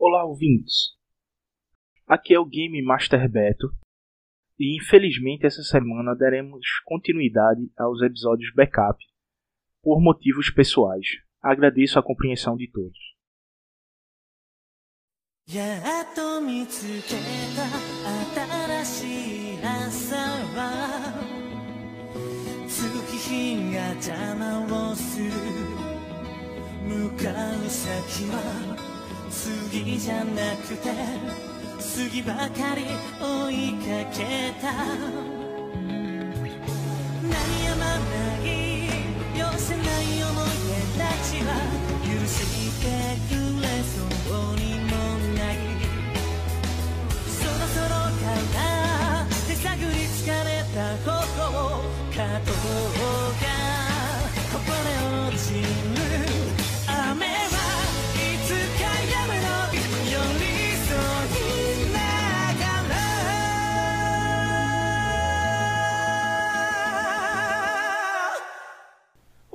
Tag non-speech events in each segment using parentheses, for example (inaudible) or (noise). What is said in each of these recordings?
Olá, ouvintes! Aqui é o Game Master Beto e infelizmente essa semana daremos continuidade aos episódios backup por motivos pessoais. Agradeço a compreensão de todos. やっと見つけた新しい朝は月日が邪魔をする向かう先は 次じゃなくて次ばかり追いかけた。鳴りやまない寄せない思い出たちは許してく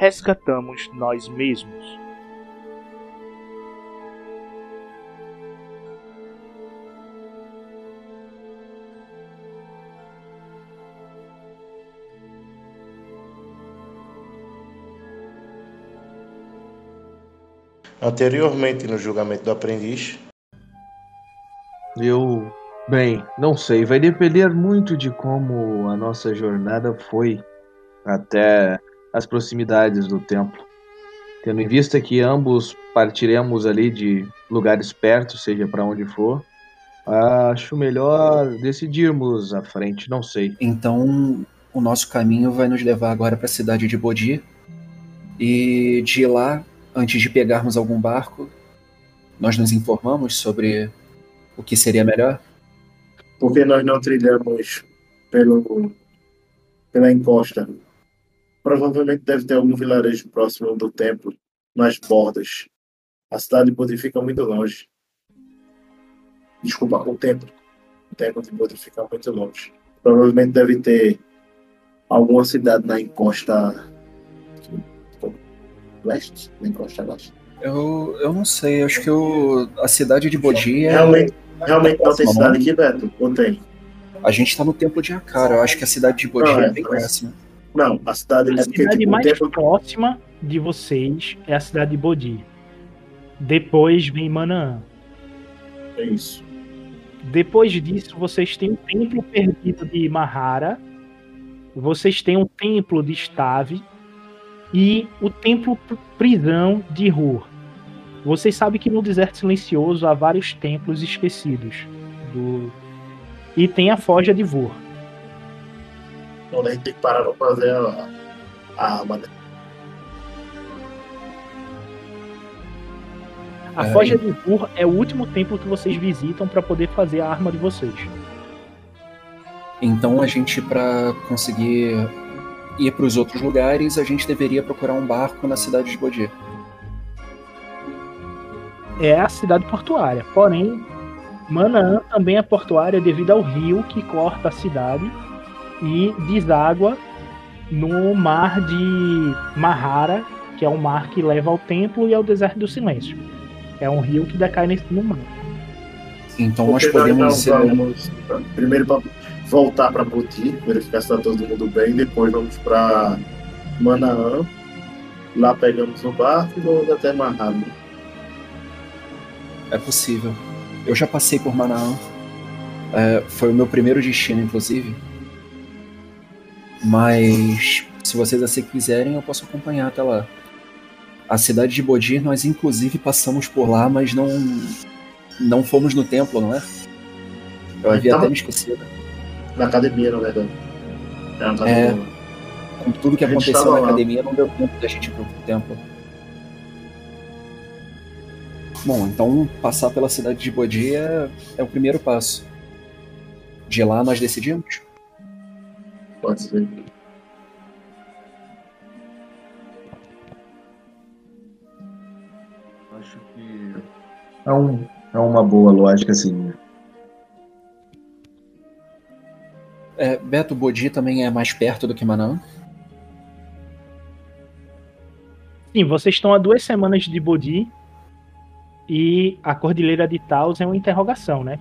resgatamos nós mesmos. Anteriormente no julgamento do aprendiz, Eu, bem, não sei, vai depender muito de como a nossa jornada foi até as proximidades do templo. Tendo em vista que ambos partiremos ali de lugares perto, seja para onde for, acho melhor decidirmos à frente, não sei. Então, o nosso caminho vai nos levar agora para a cidade de Bodhi. E de lá, antes de pegarmos algum barco, nós nos informamos sobre o que seria melhor. porque nós não trilhamos pelo, pela encosta. Provavelmente deve ter algum vilarejo próximo do templo, nas bordas. A cidade de Bodhi fica muito longe. Desculpa, o templo. O templo de Bodhi fica muito longe. Provavelmente deve ter alguma cidade na encosta leste, na encosta leste. Eu, eu não sei, acho que o, a cidade de Bodhi é. Realmente, realmente não tem cidade aqui, Beto? Ou tem? A gente tá no templo de Akara, eu acho que a cidade de Bodhi Não, é é, bem próxima. Não, a cidade A é cidade tipo, mais templo próxima de vocês é a cidade de Bodhi. Depois vem Manaã. é isso. Depois disso, vocês têm o templo perdido de Mahara, vocês têm o templo de Stave e o templo pr- prisão de Hur. Vocês sabem que no deserto silencioso há vários templos esquecidos. Do... E tem a Forja de Vur. Então a gente tem que parar pra fazer a, a arma. né? A É, Forja de Vur é o último templo que vocês visitam para poder fazer a arma de vocês. Então a gente, para conseguir ir para os outros lugares, a gente deveria procurar um barco na cidade de Bodhi. é a cidade portuária. Porém, Manaã também é portuária devido ao rio que corta a cidade e deságua no mar de Mahara, que é o mar que leva ao templo e ao deserto do silêncio. É um rio que decai nesse no mar. Então nós podemos. não vamos primeiro para voltar para Bodhi, verificar se está todo mundo bem, depois vamos para Manaã. Lá pegamos o barco e vamos até Mahara. É possível. Eu já passei por Manaã. É, foi o meu primeiro destino, inclusive. Mas se vocês assim quiserem, eu posso acompanhar até lá. A cidade de Bodir, nós inclusive passamos por lá, mas não não fomos no templo, não é? Eu havia até me esquecido. Na academia, na verdade. É, na É. academia. Com tudo que aconteceu na lá. academia, não deu tempo da gente ir pro templo. Bom, então passar pela cidade de Bodir é, é o primeiro passo. De lá nós decidimos? Pode ser. Acho que é, um, é uma boa lógica, assim. É, Beto Bodi também é mais perto do que Manaã? Sim, vocês estão há duas semanas de Bodi e a Cordilheira de Taos é uma interrogação, né?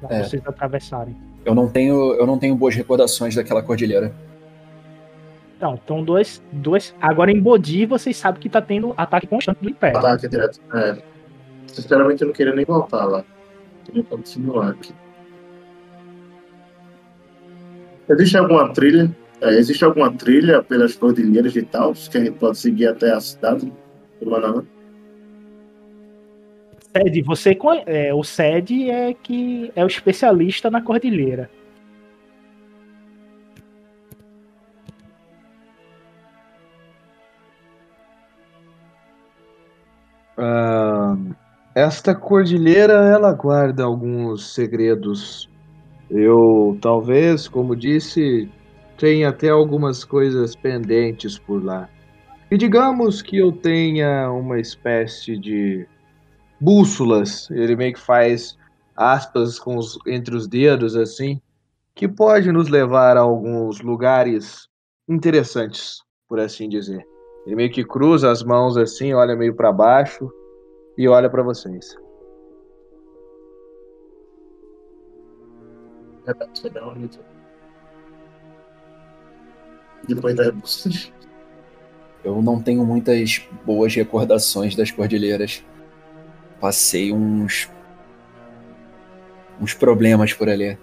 Pra É. vocês atravessarem. Eu não tenho, eu não tenho boas recordações daquela cordilheira. Então, então dois, dois. Agora em Bodi vocês sabem que tá tendo ataque constante do Império. Ataque direto. É. Sinceramente, eu não queria nem voltar lá. Queria continuar aqui. Existe alguma trilha? é, existe alguma trilha pelas cordilheiras de Taos que a gente pode seguir até a cidade do Manaus? Sede, você é, o Sede é que é o especialista na cordilheira. Ah, esta cordilheira, ela guarda alguns segredos. Eu, talvez, como disse, tenha até algumas coisas pendentes por lá. E digamos que eu tenha uma espécie de bússolas. Ele meio que faz aspas com os- entre os dedos, assim, que pode nos levar a alguns lugares interessantes, por assim dizer. Ele meio que cruza as mãos assim, olha meio para baixo e olha para vocês. Uma luta. Depois da. Eu não tenho muitas boas recordações das cordilheiras. Passei uns. uns problemas por ali.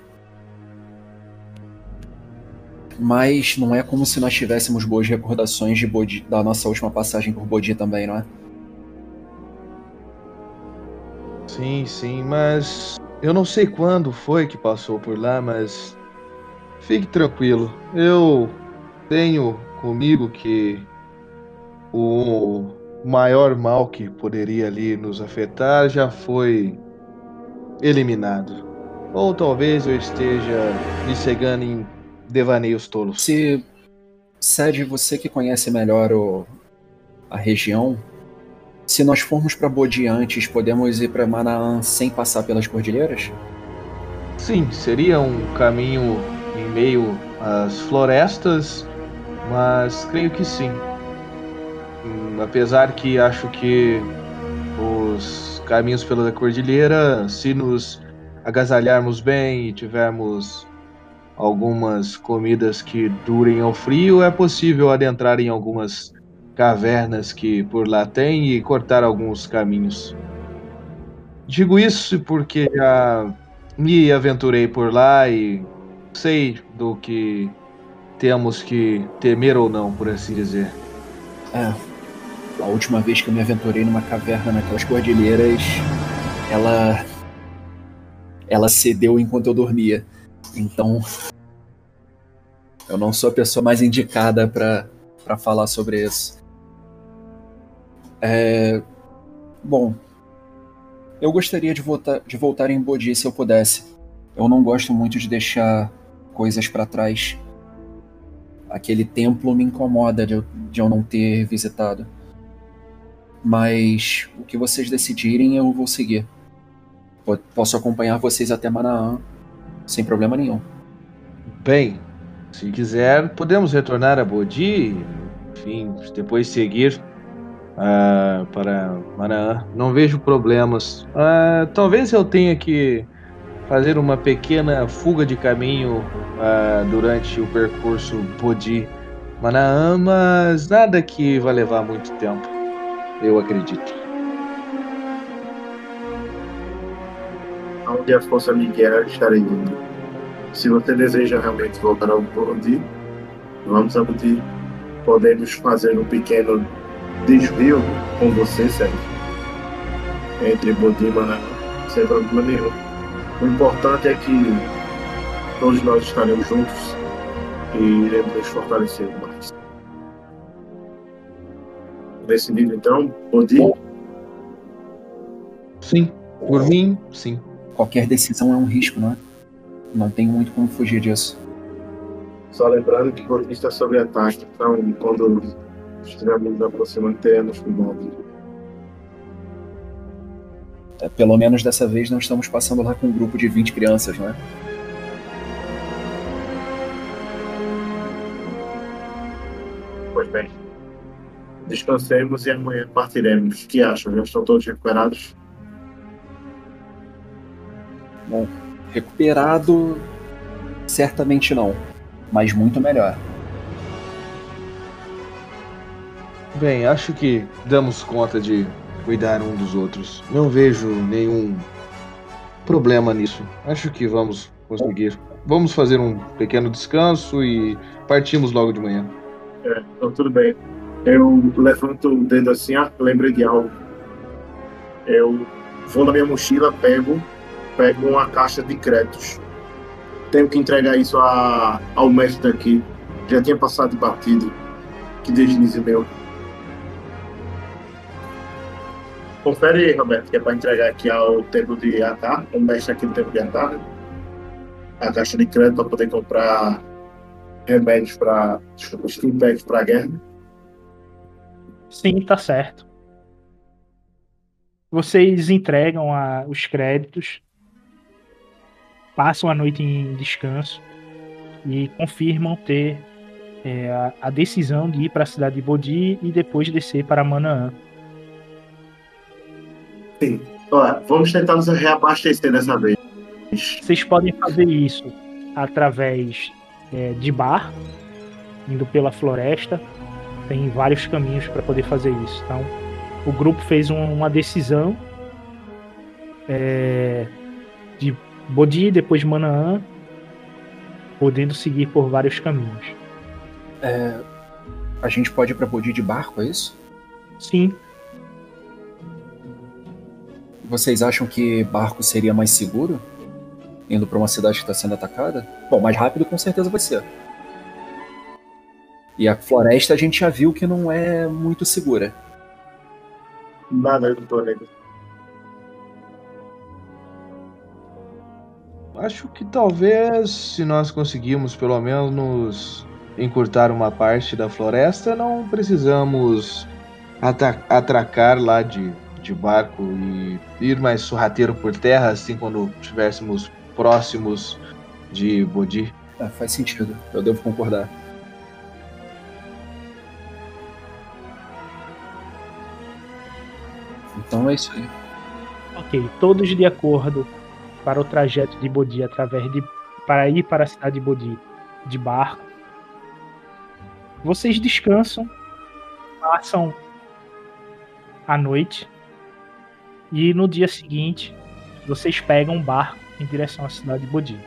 Mas não é como se nós tivéssemos boas recordações de Bodhi, da nossa última passagem por Bodhi também, não é? Sim, sim, mas eu não sei quando foi que passou por lá, mas fique tranquilo. Eu tenho comigo que o maior mal que poderia ali nos afetar já foi eliminado. Ou talvez eu esteja me cegando em devaneios tolos. Se. Sede, você que conhece melhor o, a região, se nós formos para Bodhi antes, podemos ir para Manaã sem passar pelas cordilheiras? Sim, seria um caminho em meio às florestas, mas creio que sim. Apesar que acho que os caminhos pela cordilheira, se nos agasalharmos bem e tivermos algumas comidas que durem ao frio, é possível adentrar em algumas cavernas que por lá tem e cortar alguns caminhos. Digo isso porque já me aventurei por lá e sei do que temos que temer ou não, por assim dizer. É. A última vez que eu me aventurei numa caverna naquelas cordilheiras, ela. Ela cedeu enquanto eu dormia. Então. Eu não sou a pessoa mais indicada pra falar sobre isso. É. Bom. Eu gostaria de voltar, de voltar em Bodhi se eu pudesse. Eu não gosto muito de deixar coisas pra trás. Aquele templo me incomoda de eu, de eu não ter visitado. Mas o que vocês decidirem eu vou seguir. Po- Posso acompanhar vocês até Manaã sem problema nenhum. Bem, se quiser, podemos retornar a Bodhi, enfim, depois seguir ah, para Manaã. Não vejo problemas. Ah, talvez eu tenha que fazer uma pequena fuga de caminho ah, durante o percurso Bodhi Manaã, mas nada que vai levar muito tempo, eu acredito. Onde a força me guiar, estarei indo. Se você deseja realmente voltar ao Bodi, vamos a Bodi. Podemos fazer um pequeno desvio com você, Sérgio. Entre Bodi e Manaus, sem problema nenhum. O importante é que todos nós estaremos juntos e iremos nos fortalecer mais. Decidido então, Bodi? Sim, por mim, sim. Qualquer decisão é um risco, não é? Não tem muito como fugir disso. Só lembrando que Bodi está sob ataque, então quando estivermos nos aproximando, teremos cuidado. É, Pelo menos dessa vez não estamos passando lá com um grupo de 20 crianças, não é? Pois bem. Descansemos e amanhã partiremos. O que acham? Já estão todos recuperados? Recuperado, certamente não, mas muito melhor. Bem, acho que damos conta de cuidar um dos outros. Não vejo nenhum problema nisso. Acho que vamos conseguir. Vamos fazer um pequeno descanso e partimos logo de manhã. É, então tudo bem. Eu levanto o dedo assim, ah, lembrei de algo. Eu vou na minha mochila, pego, pego uma caixa de créditos. Tenho que entregar isso a, ao mestre daqui. Já tinha passado batido. Que deslize meu. Confere Roberto, que é para entregar aqui ao tempo de Atar, o mestre aqui do tempo de Atar, né? A caixa de crédito para poder comprar remédios para. Steam packs para guerra. Sim, tá certo. Vocês entregam a- os créditos, passam a noite em descanso e confirmam ter é, a, a decisão de ir para a cidade de Bodhi e depois descer para Manaã. Sim. Olha, vamos tentar nos reabastecer dessa vez. Vocês podem fazer isso através é, de bar, indo pela floresta. Tem vários caminhos para poder fazer isso. Então, o grupo fez um- uma decisão é, de Bodhi, depois Manaã, podendo seguir por vários caminhos. A gente pode ir pra Bodhi de barco, é isso? Sim, Vocês acham que barco seria mais seguro? Indo pra uma cidade que está sendo atacada? Bom, mais rápido com certeza vai ser. E a floresta a gente já viu que não é muito segura. Nada do planeta. Acho que talvez, se nós conseguirmos pelo menos encurtar uma parte da floresta, não precisamos atracar lá de, de barco e ir mais sorrateiro por terra, assim, quando estivéssemos próximos de Bodhi. É, faz sentido, eu devo concordar. Então é isso aí. ok. Todos de acordo para o trajeto de Bodhi através de para ir para a cidade de Bodhi de barco. Vocês descansam, passam a noite e no dia seguinte vocês pegam um barco em direção à cidade de Bodhi.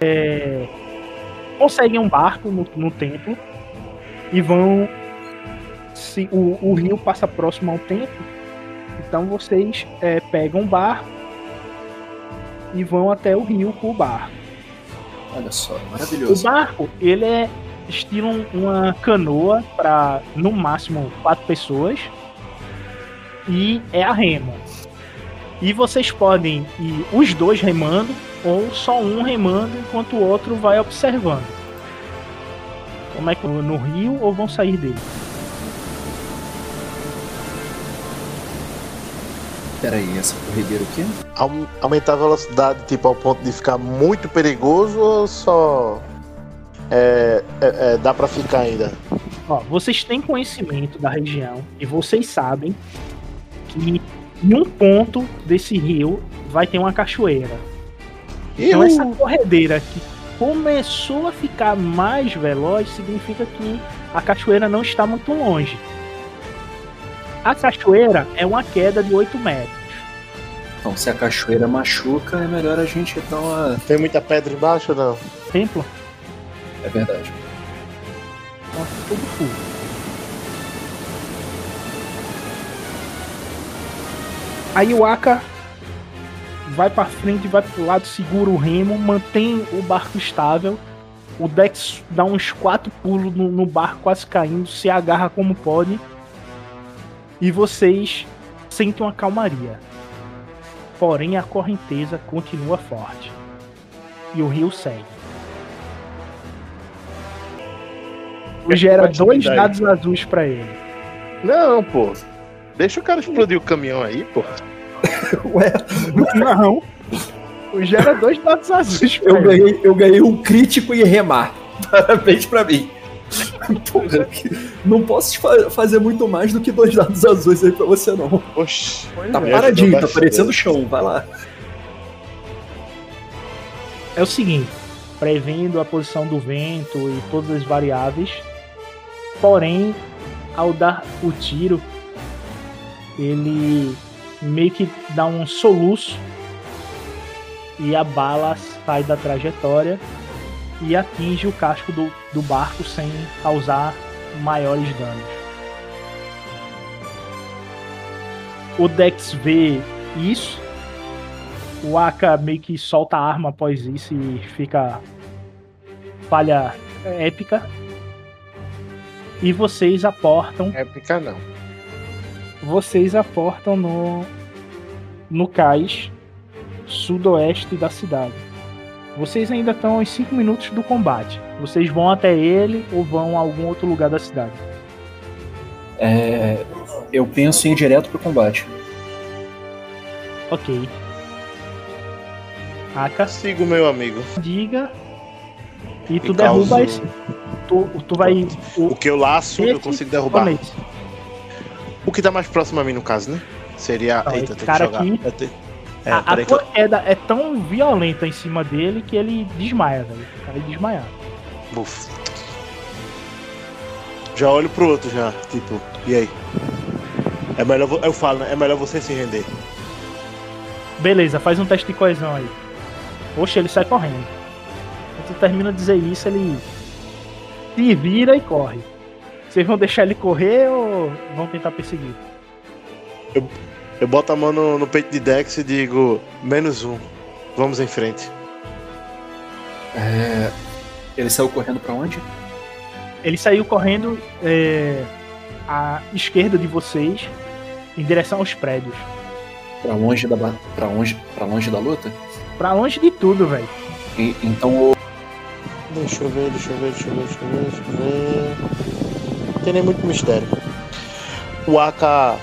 É, conseguem um barco no, no templo e vão. Se o, o rio passa próximo ao templo, então vocês é, pegam um barco e vão até o rio com o barco. Olha só, O maravilhoso. barco, ele é estilo uma canoa para no máximo quatro pessoas e é a remo. E vocês podem ir os dois remando ou só um remando enquanto o outro vai observando. Como é que no rio ou vão sair dele? Peraí, essa corredeira o quê? Aum- Aumentar a velocidade, tipo, ao ponto de ficar muito perigoso ou só é, é- é, dá pra ficar ainda? Ó, vocês têm conhecimento da região e vocês sabem que em um ponto desse rio vai ter uma cachoeira. Então essa corredeira que começou a ficar mais veloz, significa que a cachoeira não está muito longe. A cachoeira é uma queda de 8 metros. Então, se a cachoeira machuca, é melhor a gente dar uma. Tem muita pedra embaixo ou não? Templo, É verdade. então, tudo full. Aí o Aka vai pra frente, vai pro lado, segura o remo, mantém o barco estável. O Dex dá uns quatro pulos no, no barco, quase caindo, se agarra como pode. E vocês sentem uma calmaria. Porém, a correnteza continua forte. E o rio segue. Gera dois dados azuis pra ele. Não, pô. Deixa o cara explodir o caminhão aí, pô. (laughs) Ué, Não. Gera dois dados azuis eu ele. ganhei, eu ganhei um crítico e remar. (laughs) Parabéns pra mim. Porra, não posso fazer muito mais do que dois dados azuis aí pra você, não. Oxi. Tá é. Paradinho, tá parecendo chão, vai lá. É o seguinte, prevendo a posição do vento e todas as variáveis, porém, ao dar o tiro, ele meio que dá um soluço e a bala sai da trajetória e atinge o casco do, do barco sem causar maiores danos. O Dex vê isso o Aka meio que solta a arma após isso e fica falha épica. E vocês aportam, Épica não. Vocês aportam no no cais sudoeste da cidade. Vocês ainda estão aos 5 minutos do combate. Vocês vão até ele ou vão a algum outro lugar da cidade? É, eu penso em ir direto pro combate. Ok. Aka, Siga o meu amigo. diga. E tu E derruba causo- esse. Tu, tu vai. O que eu laço, eu consigo derrubar. Toma esse. O que tá mais próximo a mim, no caso, né? Seria. Não, Eita, tem cara que jogar. aqui- É, a, a queda é tão violenta em cima dele que ele desmaia, velho. Cai desmaiado. Buf. Já olho pro outro já, tipo, e aí? É melhor, eu falo, né? É melhor você se render. Beleza, faz um teste de coesão aí. Poxa, ele sai correndo. Quando tu termina de dizer isso, ele se vira e corre. Vocês vão deixar ele correr ou vão tentar perseguir? Eu boto a mão no, no peito de Dex e digo, menos um. Vamos em frente. É, ele saiu correndo pra onde? Ele saiu correndo é, à esquerda de vocês, em direção aos prédios. Pra longe da pra longe, pra longe da luta? Pra longe de tudo, velho. Então o- Deixa eu ver, deixa eu ver, deixa eu ver, deixa eu ver, deixa eu ver. Tem nem muito mistério. O Aka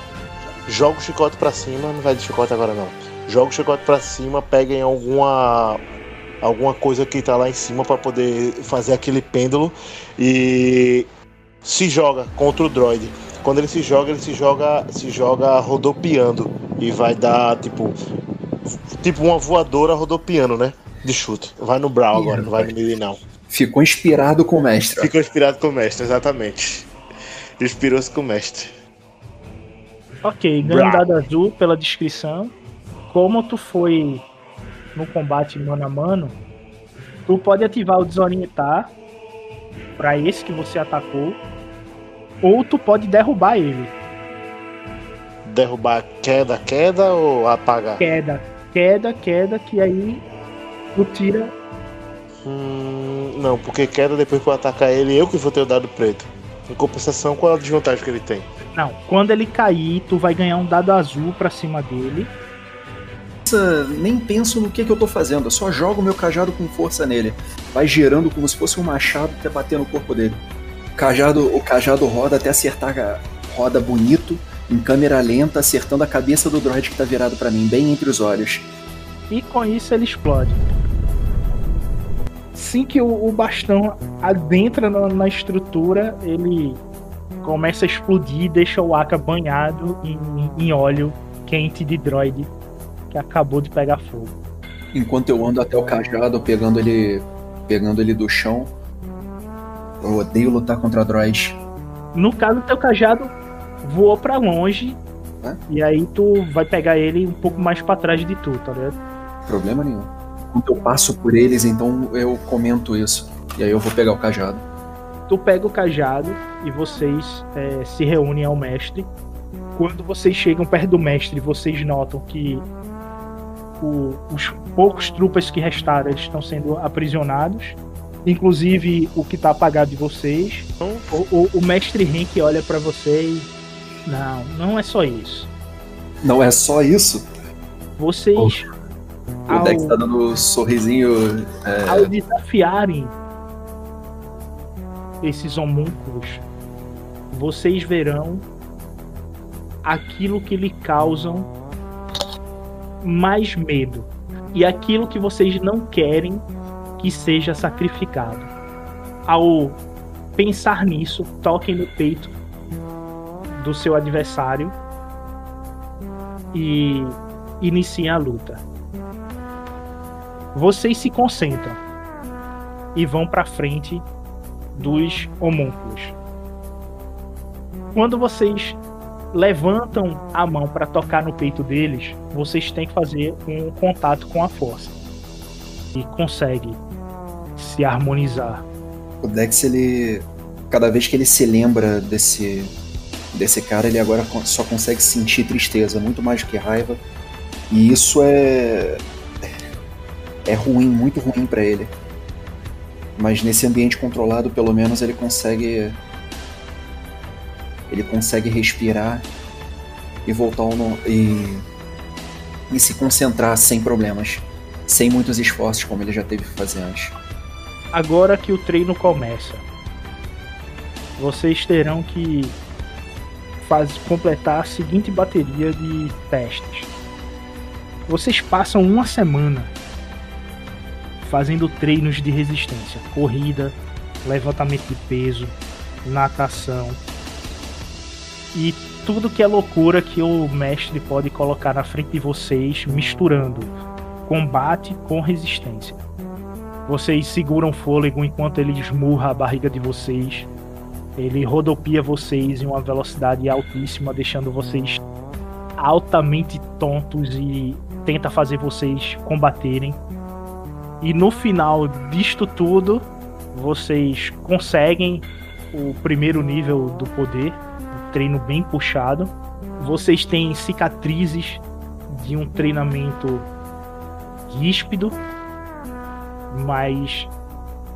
joga o chicote pra cima, não vai de chicote agora não. Joga o chicote pra cima, pega em alguma alguma coisa que tá lá em cima pra poder fazer aquele pêndulo e se joga contra o droid. Quando ele se joga, ele se joga, se joga rodopiando e vai dar tipo tipo uma voadora rodopiando, né? De chute. Vai no Brawl agora, não vai no melee não. ficou inspirado com o mestre. Ficou inspirado com o mestre, exatamente. Inspirou-se com o mestre. Ok, Brau. dado azul pela descrição. Como tu foi no combate mano a mano, tu pode ativar o desorientar pra esse que você atacou, ou tu pode derrubar ele. Derrubar queda, queda ou apagar? Queda, queda, queda, que aí tu tira. Hum, não, porque queda depois que eu atacar ele, eu que vou ter o dado preto. Em compensação, qual a desvantagem que ele tem? Não, quando ele cair, tu vai ganhar um dado azul pra cima dele. Nem penso no que, que eu tô fazendo, eu só jogo meu cajado com força nele. Vai girando como se fosse um machado até bater no corpo dele. O cajado, o cajado roda até acertar, a- roda bonito, em câmera lenta, acertando a cabeça do droid que tá virado pra mim, bem entre os olhos. E com isso ele explode. Assim que o, o bastão adentra na, na estrutura, ele começa a explodir e deixa o Aka banhado em, em óleo quente de droid que acabou de pegar fogo. Enquanto eu ando até o cajado, pegando ele pegando ele do chão. Eu odeio lutar contra droids. No caso, teu cajado voou pra longe. E aí tu vai pegar ele um pouco mais pra trás de tu, tá ligado? Problema nenhum. Quando eu passo por eles, então eu comento isso. E aí eu vou pegar o cajado. Tu pega o cajado e vocês é, se reúnem ao mestre. Quando vocês chegam perto do mestre, vocês notam que o- os poucos trupas que restaram estão sendo aprisionados. Inclusive o que tá apagado de vocês. O, o- o mestre Henk olha pra vocês. Não, não é só isso. Não é só isso. Vocês. Ao- Dex tá dando um sorrisinho. é, ao desafiarem esses homúnculos, vocês verão aquilo que lhe causam mais medo e aquilo que vocês não querem que seja sacrificado. Ao pensar nisso, toquem no peito do seu adversário e iniciem a luta. Vocês se concentram e vão para frente dos homúnculos. Quando vocês levantam a mão para tocar no peito deles, vocês têm que fazer um contato com a força e consegue se harmonizar. O Dex, ele. Cada vez que ele se lembra desse. desse cara, ele agora só consegue sentir tristeza, muito mais do que raiva. E isso é. É ruim, muito ruim pra ele. Mas nesse ambiente controlado, pelo menos ele consegue. Ele consegue respirar e voltar ao no... e. e se concentrar sem problemas. Sem muitos esforços, como ele já teve que fazer antes. Agora que o treino começa, vocês terão que faz, completar a seguinte bateria de testes. Vocês passam uma semana fazendo treinos de resistência, corrida, levantamento de peso, natação e tudo que é loucura que o mestre pode colocar na frente de vocês, misturando combate com resistência. Vocês seguram fôlego enquanto ele esmurra a barriga de vocês. Ele rodopia vocês em uma velocidade altíssima, deixando vocês altamente tontos e tenta fazer vocês combaterem. E no final disto tudo, vocês conseguem o primeiro nível do poder, um treino bem puxado. Vocês têm cicatrizes de um treinamento ríspido, mas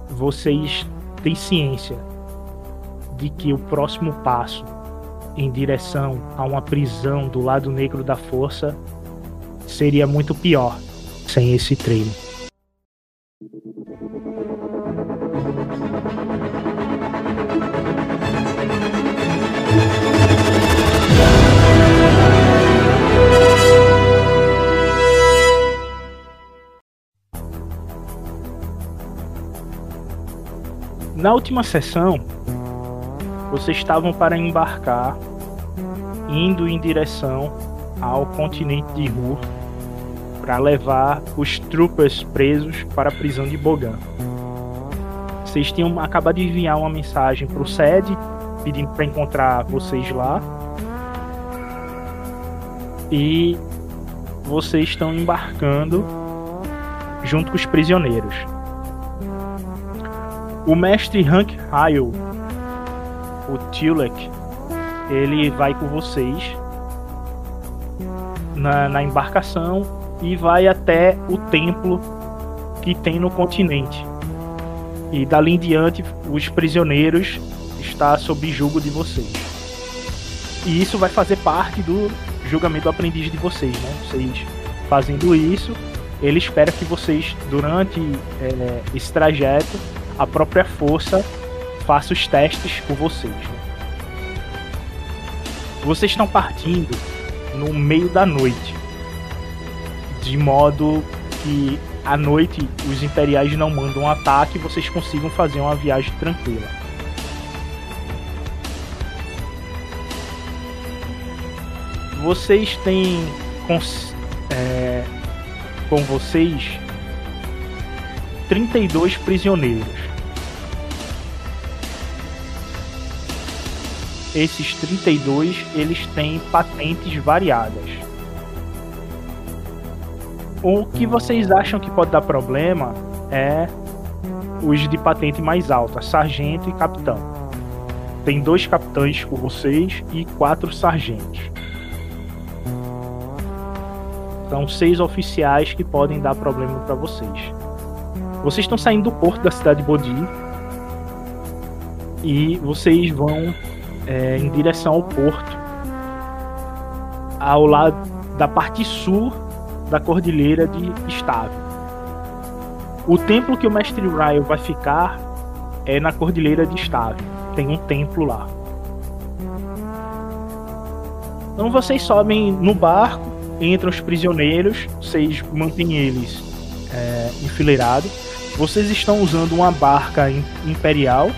vocês têm ciência de que o próximo passo em direção a uma prisão do lado negro da força seria muito pior sem esse treino. Na última sessão, vocês estavam para embarcar, indo em direção ao continente de Ru para levar os troopers presos para a prisão de Bogan. Vocês tinham acabado de enviar uma mensagem para o SED pedindo para encontrar vocês lá. E vocês estão embarcando junto com os prisioneiros. O mestre Hank Hyle, o Tulek, ele vai com vocês na, na embarcação e vai até o templo que tem no continente. E dali em diante, os prisioneiros está sob julgo de vocês. E isso vai fazer parte do julgamento do aprendiz de vocês, né? Vocês fazendo isso, ele espera que vocês, durante é, esse trajeto, a própria força faça os testes por vocês. Vocês estão partindo no meio da noite, de modo que à noite os imperiais não mandam um ataque e vocês consigam fazer uma viagem tranquila. Vocês têm cons- é, com vocês 32 prisioneiros. Esses 32, eles têm patentes variadas. O que vocês acham que pode dar problema é os de patente mais alta, sargento e capitão. Tem dois capitães com vocês e quatro sargentos. São seis oficiais que podem dar problema para vocês. Vocês estão saindo do porto da cidade de Bodi e vocês vão é, em direção ao porto, ao lado da parte sul da cordilheira de Stave. O templo que o mestre Ryle vai ficar é na cordilheira de Stave. Tem um templo lá. Então vocês sobem no barco, entram os prisioneiros, vocês mantêm eles é, enfileirados. Vocês estão usando uma barca im- imperial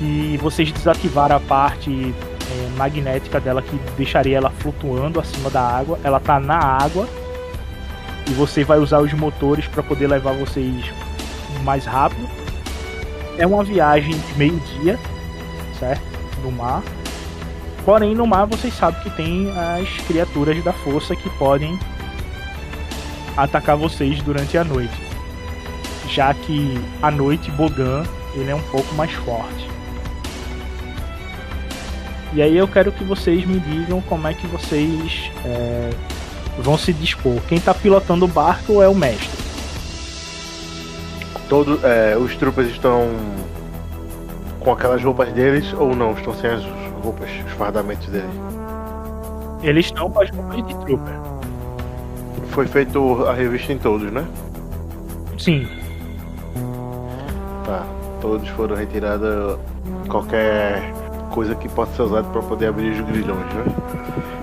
e vocês desativaram a parte é, magnética dela que deixaria ela flutuando acima da água. Ela tá na água e você vai usar os motores para poder levar vocês mais rápido. É uma viagem de meio-dia, certo? No mar. Porém, no mar vocês sabem que tem as criaturas da força que podem atacar vocês durante a noite. Já que à noite Bogan ele é um pouco mais forte. E aí eu quero que vocês me digam como é que vocês é, vão se dispor. Quem tá pilotando o barco é o mestre. Todo, é, os troopers estão com aquelas roupas deles ou não? Estão sem as roupas, os fardamentos deles? Eles estão com as roupas de trooper. Foi feito a revista em todos, né? Sim, Tá. Todos foram retirados qualquer coisa que possa ser usada para poder abrir os grilhões, né?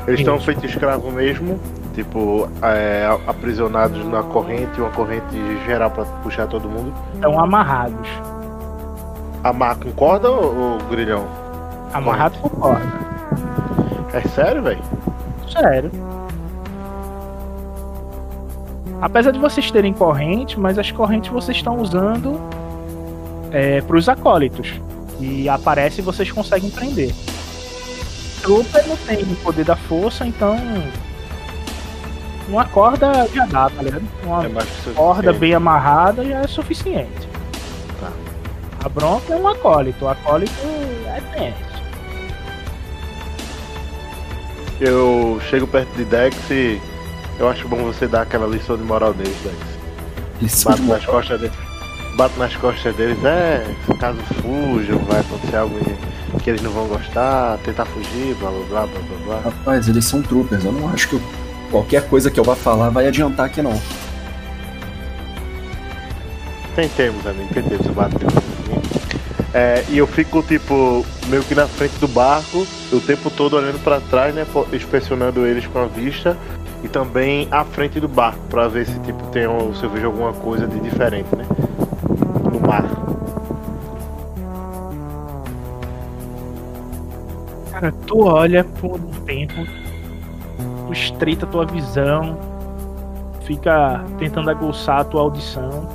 Eles estão feitos escravo mesmo, tipo, é, aprisionados na corrente, uma corrente geral para puxar todo mundo. estão amarrados. Amar com corda ou, ou grilhão? Amarrados com corda. É sério, velho? Sério. Apesar de vocês terem corrente, mas as correntes vocês estão usando é, para os acólitos. E aparece e vocês conseguem prender. Trooper não tem o poder da força, então. Uma corda já dá, tá ligado? Uma É corda bem amarrada já é suficiente. Tá. A bronca é um acólito. O acólito é tenso. Eu chego perto de Dex e eu acho bom você dar aquela lição de moral deles, Dex. Lição Bato de nas costas deles. Bato nas costas deles, é, caso fujam, vai acontecer algo que eles não vão gostar, tentar fugir, blá blá blá blá blá. Rapaz, eles são troopers. Eu não acho que eu- qualquer coisa que eu vá falar vai adiantar aqui, não. Tentemos, amigo, tentemos, eu bato. É, e eu fico, tipo, meio que na frente do barco, o tempo todo olhando pra trás, né, inspecionando eles com a vista, e também à frente do barco, pra ver se, tipo, tem, se eu vejo alguma coisa de diferente, né, tu olha por um tempo, tu estreita a tua visão, fica tentando aguçar a tua audição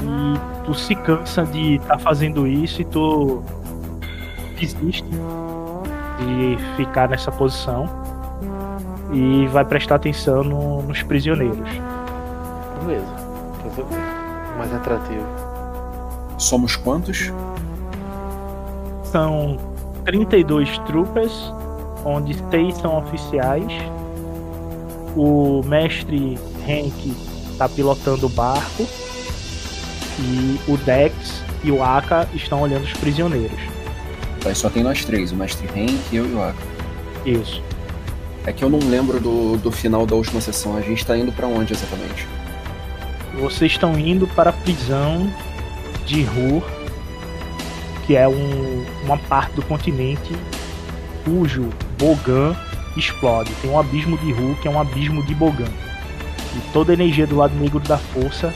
e tu se cansa de estar fazendo isso e tu desiste de ficar nessa posição e vai prestar atenção no- nos prisioneiros. Beleza, resolvi. Mais atrativo. Somos quantos? São 32 troopers, onde seis são oficiais. O mestre Henk está pilotando o barco. E o Dex e o Aka estão olhando os prisioneiros. Aí só tem nós três, o Mestre Henk, eu e o Aka. Isso. É que eu não lembro do, do final da última sessão. A gente tá indo pra onde exatamente? Vocês estão indo para a prisão de Rur, que é um- uma parte do continente cujo Bogan explode. Tem um abismo de Rur, que é um abismo de Bogan. E toda a energia do lado negro da força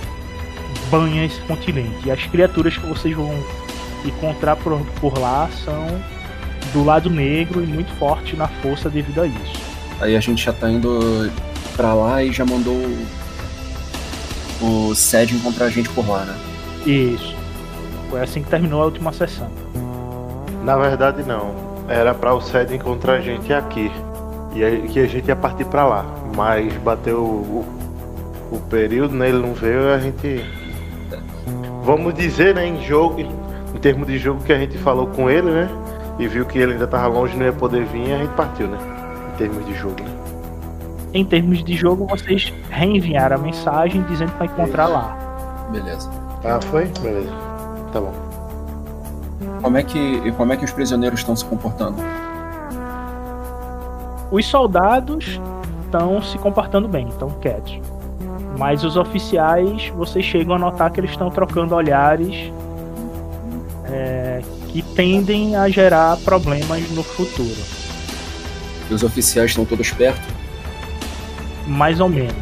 banha esse continente. E as criaturas que vocês vão encontrar por, por lá são do lado negro e muito forte na força devido a isso. Aí a gente já tá indo pra lá e já mandou o Sed encontrar a gente por lá, né? Isso. Foi assim que terminou a última sessão. Na verdade, não. Era pra o Sed encontrar a gente aqui. E aí, que a gente ia partir pra lá. Mas bateu o, o período, né? Ele não veio e a gente. Vamos dizer, né? Em jogo, em termos de jogo que a gente falou com ele, né? E viu que ele ainda tava longe não ia poder vir, a gente partiu, né? Em termos de jogo, né? Em termos de jogo, vocês reenviaram a mensagem dizendo que vai encontrar lá. Beleza. Ah, foi? Beleza. Tá bom. Como é que, como é que os prisioneiros estão se comportando? Os soldados estão se comportando bem, estão quietos. Mas os oficiais, vocês chegam a notar que eles estão trocando olhares é, que tendem a gerar problemas no futuro. E os oficiais estão todos perto? Mais ou menos.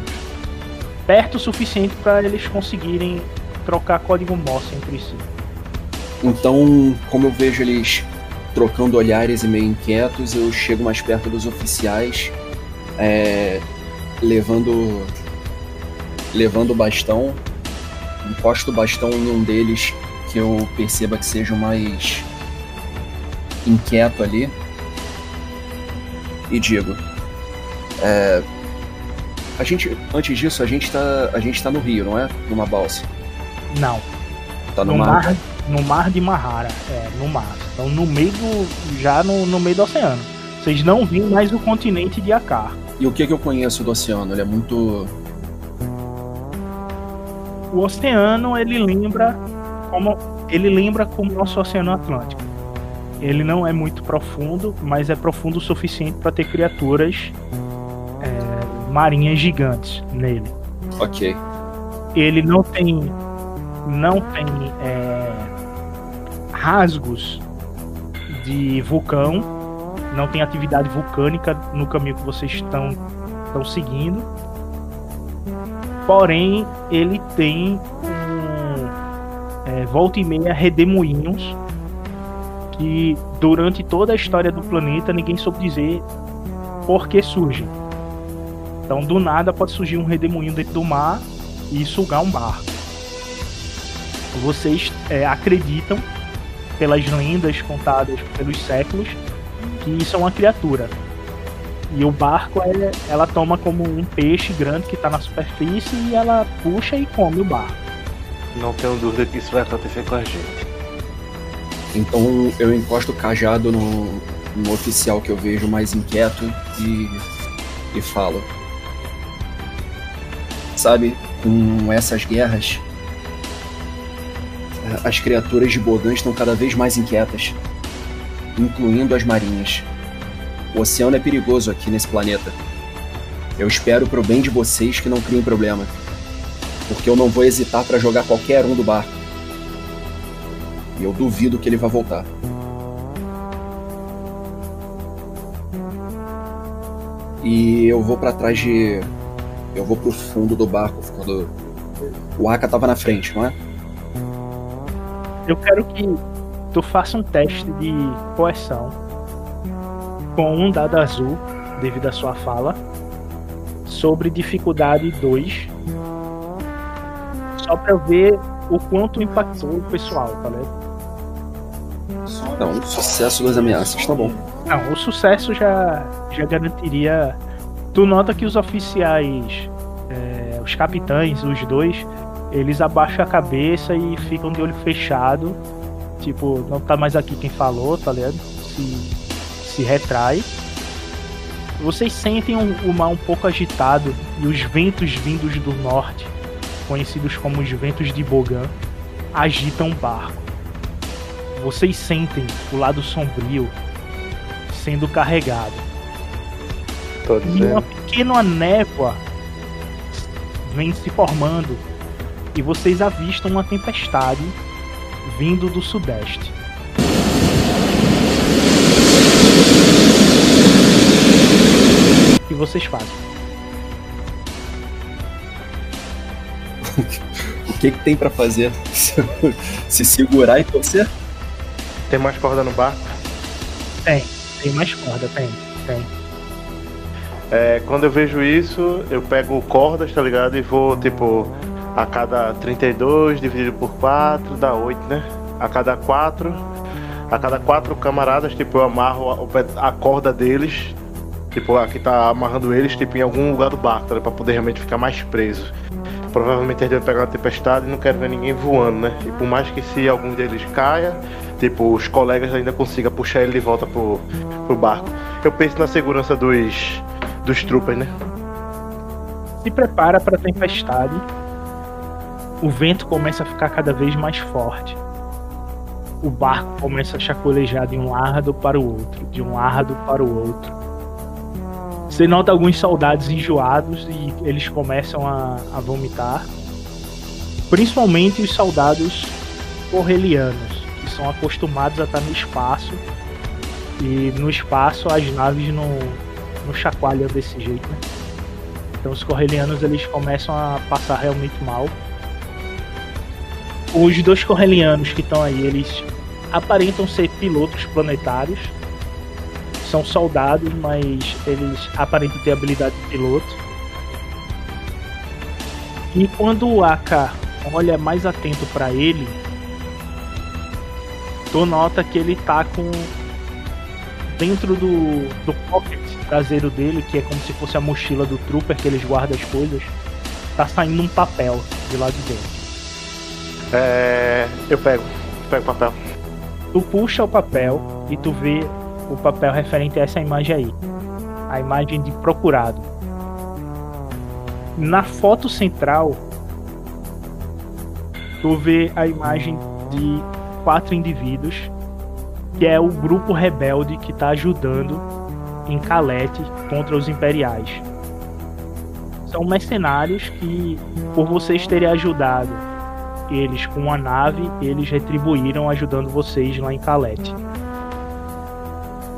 Perto o suficiente para eles conseguirem trocar código Morse entre si. Então, como eu vejo eles trocando olhares e meio inquietos, eu chego mais perto dos oficiais, é, levando levando o bastão, encosto o bastão em um deles que eu perceba que seja o mais inquieto ali e digo: é, a gente, antes disso, a gente tá, a gente tá no rio, não é? Numa balsa. Não. Tá no, no mar. mar, no mar de Mahara, é, no mar. Então no meio do. já no, no meio do oceano. Vocês não veem mais o continente de Akar. E o que que eu conheço do oceano? Ele é muito O oceano ele lembra como ele lembra como o nosso oceano Atlântico. Ele não é muito profundo, mas é profundo o suficiente para ter criaturas é, marinhas gigantes nele. ok. ele não tem não tem é, rasgos de vulcão, não tem atividade vulcânica no caminho que vocês estão estão seguindo. Porém, ele tem um, é, volta e meia redemoinhos que durante toda a história do planeta ninguém soube dizer por que surgem. Então, do nada pode surgir um redemoinho dentro do mar e sugar um barco. Vocês é, acreditam, pelas lendas contadas pelos séculos, que isso é uma criatura. E o barco é, ela toma como um peixe grande que está na superfície e ela puxa e come o barco. Não tenho dúvida que isso vai acontecer com a gente. Então eu encosto o cajado no, no oficial que eu vejo mais inquieto e, e falo. Sabe, com essas guerras, as criaturas de Bogan estão cada vez mais inquietas, incluindo as marinhas. O oceano é perigoso aqui nesse planeta. Eu espero pro bem de vocês que não criem problema, porque eu não vou hesitar para jogar qualquer um do barco. E eu duvido que ele vá voltar. E eu vou pra trás de. Eu vou pro fundo do barco quando. O Aka tava na frente, não é? Eu quero que tu faça um teste de coerção com um dado azul, devido à sua fala, sobre dificuldade 2. Só pra eu ver o quanto impactou o pessoal, tá ligado? Não, sucesso das ameaças, tá bom. Não, o sucesso já, já garantiria. Tu nota que os oficiais, é, os capitães, os dois, eles abaixam a cabeça e ficam de olho fechado. Tipo, não tá mais aqui quem falou, tá ligado? Se, se retrai. Vocês sentem um- o mar um pouco agitado e os ventos vindos do norte, conhecidos como os ventos de Bogan, agitam o barco. Vocês sentem o lado sombrio sendo carregado. Tô E uma pequena névoa vem se formando e vocês avistam uma tempestade vindo do sudeste. O que vocês fazem? (laughs) O que, que tem pra fazer? (laughs) Se segurar e torcer? Tem mais corda no barco? Tem, tem mais corda, tem, tem. É, quando eu vejo isso, eu pego cordas, tá ligado? E vou, tipo, A cada 32 dividido por 4 dá 8, né? A cada 4. A cada 4 camaradas, tipo, eu amarro a, a corda deles. Tipo, a que tá amarrando eles, tipo, em algum lugar do barco, tá? Pra poder realmente ficar mais preso. Provavelmente eles devem pegar uma tempestade e não quero ver ninguém voando, né? E por mais que se algum deles caia, tipo, os colegas ainda consigam puxar ele de volta pro, pro barco. Eu penso na segurança dos, dos troopers, né? Se prepara para a tempestade. O vento começa a ficar cada vez mais forte. O barco começa a chacolejar de um lado para o outro, de um lado para o outro. Você nota alguns soldados enjoados e eles começam a, a vomitar. Principalmente os soldados correlianos, que são acostumados a estar no espaço. E no espaço as naves não, não chacoalham desse jeito, né? Então os correlianos eles começam a passar realmente mal. Os dois correlianos que estão aí, eles aparentam ser pilotos planetários. São soldados, mas eles aparentam ter habilidade de piloto. E quando o Aka olha mais atento para ele, tu nota que ele tá com dentro do, do pocket traseiro dele, que é como se fosse a mochila do trooper que eles guardam as coisas, tá saindo um papel de lá de dentro. É. Eu pego. Pego o papel. Tu puxa o papel e tu vê o papel referente a essa imagem aí. A imagem de procurado. Na foto central, tu vê a imagem de quatro indivíduos, que é o grupo rebelde que está ajudando em Calete contra os imperiais. São mercenários que, por vocês terem ajudado eles com uma nave, eles retribuíram ajudando vocês lá em Calete.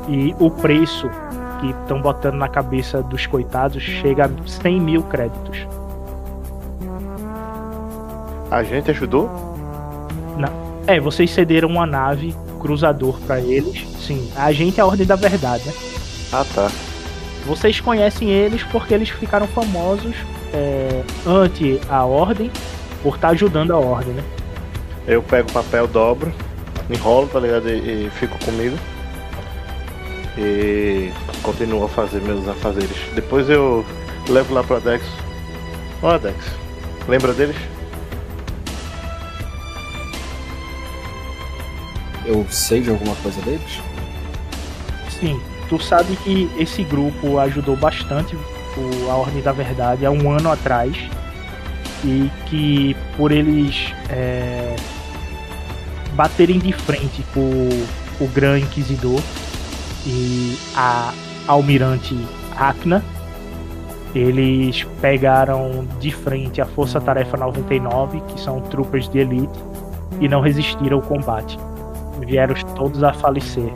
E o preço que estão botando na cabeça dos coitados chega a 100 mil créditos. A gente ajudou? É, vocês cederam uma nave cruzador para eles. Sim, a gente é a Ordem da Verdade, né? Ah tá. Vocês conhecem eles porque eles ficaram famosos é, ante a Ordem por estar ajudando a Ordem, né? Eu pego o papel, dobro, enrolo, tá ligado? E, e fico comigo. E continuo a fazer meus afazeres. Depois eu levo lá pro Adex. Ó, Adex, lembra deles? Eu sei de alguma coisa deles? Sim, tu sabe que esse grupo ajudou bastante a Ordem da Verdade há um ano atrás e que por eles é, baterem de frente com o Gran Inquisidor e a Almirante Akna, eles pegaram de frente a Força Tarefa 99, que são tropas de elite, e não resistiram ao combate. Vieram todos a falecer.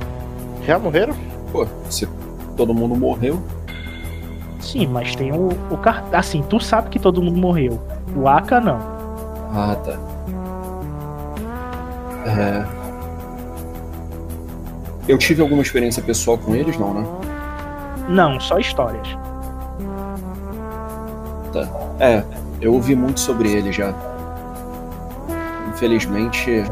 Já morreram? Pô, se todo mundo morreu, Sim, mas tem o, o car... Assim, tu sabe que todo mundo morreu. O Aka não. Ah, tá. É... Eu tive alguma experiência pessoal com eles, não, né? Não, só histórias. É, eu ouvi muito sobre eles já. Infelizmente,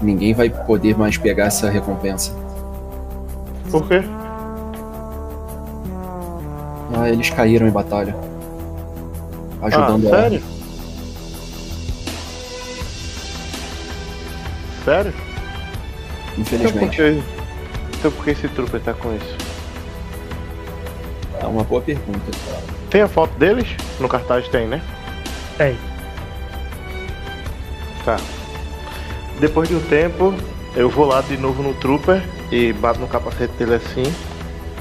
ninguém vai poder mais pegar essa recompensa. Por quê? Ah, eles caíram em batalha. Ajudando ah, a sério? Sério? Então por Infelizmente. que, então por que esse trooper tá com isso? É uma boa pergunta. Tem a foto deles? No cartaz tem, né? Tem. Tá. Depois de um tempo, eu vou lá de novo no trooper e bato no capacete dele assim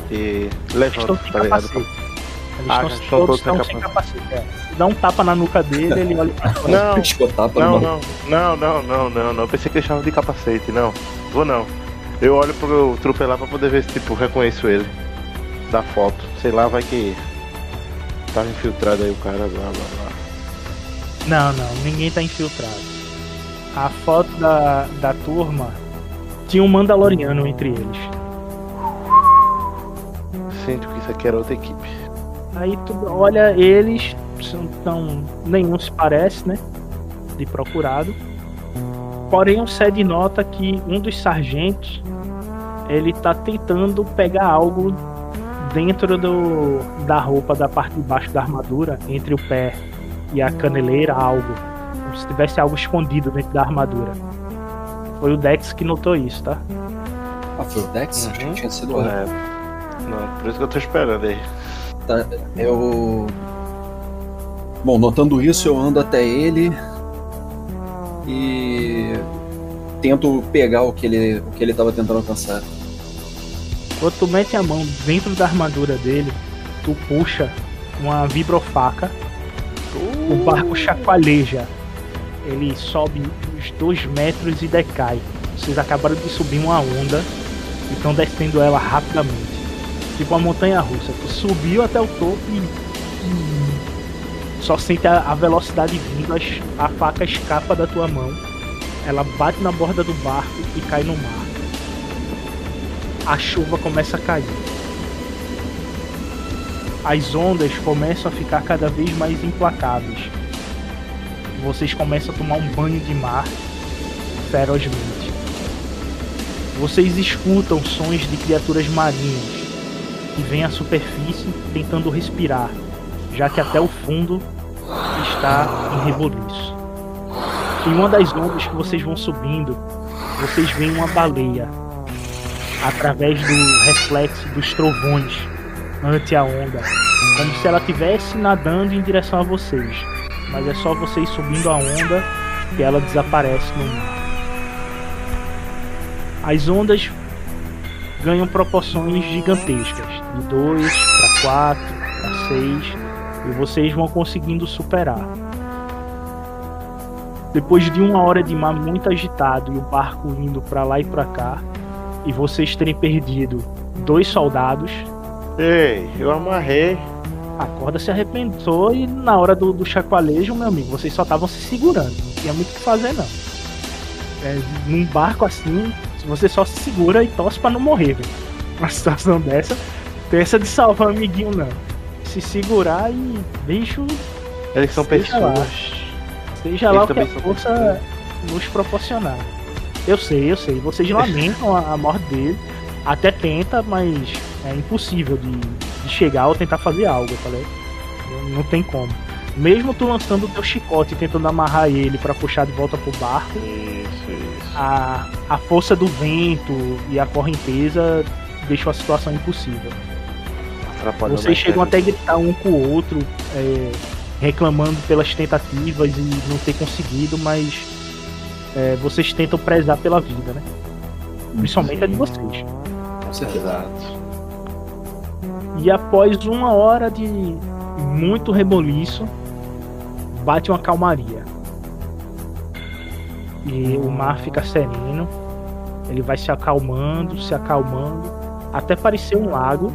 e levanto, tá ligado? capacete. Eles Ah, estão, todos todos sem estão sem capacete. Dá um tapa na nuca dele, ele olha pra. (laughs) Não, não, não, não, não, não, não, não. Eu pensei que deixava de capacete, não. Vou não. Eu olho pro trooper lá pra poder ver se tipo reconheço ele. Da foto. Sei lá, vai que. Tava infiltrado aí o cara, blá blá blá. Não, não, ninguém tá infiltrado. A foto da, da turma tinha um Mandaloriano entre eles. Sinto que isso aqui era outra equipe. Aí tu olha eles, então nenhum se parece, né? De procurado. Porém, o Sed nota que um dos sargentos ele tá tentando pegar algo dentro do, da roupa da parte de baixo da armadura, entre o pé e a caneleira, algo. Como se tivesse algo escondido dentro da armadura. Foi o Dex que notou isso, tá? Ah, foi o Dex? Que tinha sido o É. Não, por isso que eu tô esperando aí. Tá, eu. Bom, notando isso, eu ando até ele e tento pegar o que ele, o que ele tava tentando alcançar. Quando tu mete a mão dentro da armadura dele, tu puxa uma vibrofaca, o barco chacoalheja. Ele sobe uns dois metros e decai. Vocês acabaram de subir uma onda e estão descendo ela rapidamente. Tipo uma montanha russa. Tu subiu até o topo e. só sente a, a velocidade vindo, as- a faca escapa da tua mão. Ela bate na borda do barco e cai no mar a chuva começa a cair. As ondas começam a ficar cada vez mais implacáveis. Vocês começam a tomar um banho de mar ferozmente. Vocês escutam sons de criaturas marinhas que vêm à superfície tentando respirar, já que até o fundo está em reboliço. Em uma das ondas que vocês vão subindo, vocês veem uma baleia através do reflexo dos trovões ante a onda, como se ela estivesse nadando em direção a vocês. Mas é só vocês subindo a onda que ela desaparece no mar. As ondas ganham proporções gigantescas, de 2 para 4 para 6, e vocês vão conseguindo superar. Depois de uma hora de mar muito agitado e o barco indo para lá e para cá, e vocês terem perdido dois soldados, Ei, eu amarrei. a corda se arrebentou e na hora do, do chacoalhejo, meu amigo, vocês só estavam se segurando. Não tinha muito o que fazer, não. É, num barco assim, você só se segura e torce pra não morrer, velho. Uma situação dessa, essa de salvar amiguinho, não. Se segurar e bicho, Eles são Seja lá. pessoas. seja lá o que a força nos proporcionar. Eu sei, eu sei. Vocês lamentam a, a morte dele. Até tenta, mas é impossível de, de chegar ou tentar fazer algo, tá ligado? Não, tem como. Mesmo tu lançando o teu chicote e tentando amarrar ele pra puxar de volta pro barco, Isso, isso. a, a força do vento e a correnteza deixou a situação impossível. Atrapalhou Vocês chegam até a gritar um com o outro, é, reclamando pelas tentativas e não ter conseguido, mas é, vocês tentam prezar pela vida, né? Principalmente a de vocês. Com certeza. Exato. E após uma hora de muito reboliço, bate uma calmaria. E o mar fica sereno, ele vai se acalmando, se acalmando, até parecer um lago.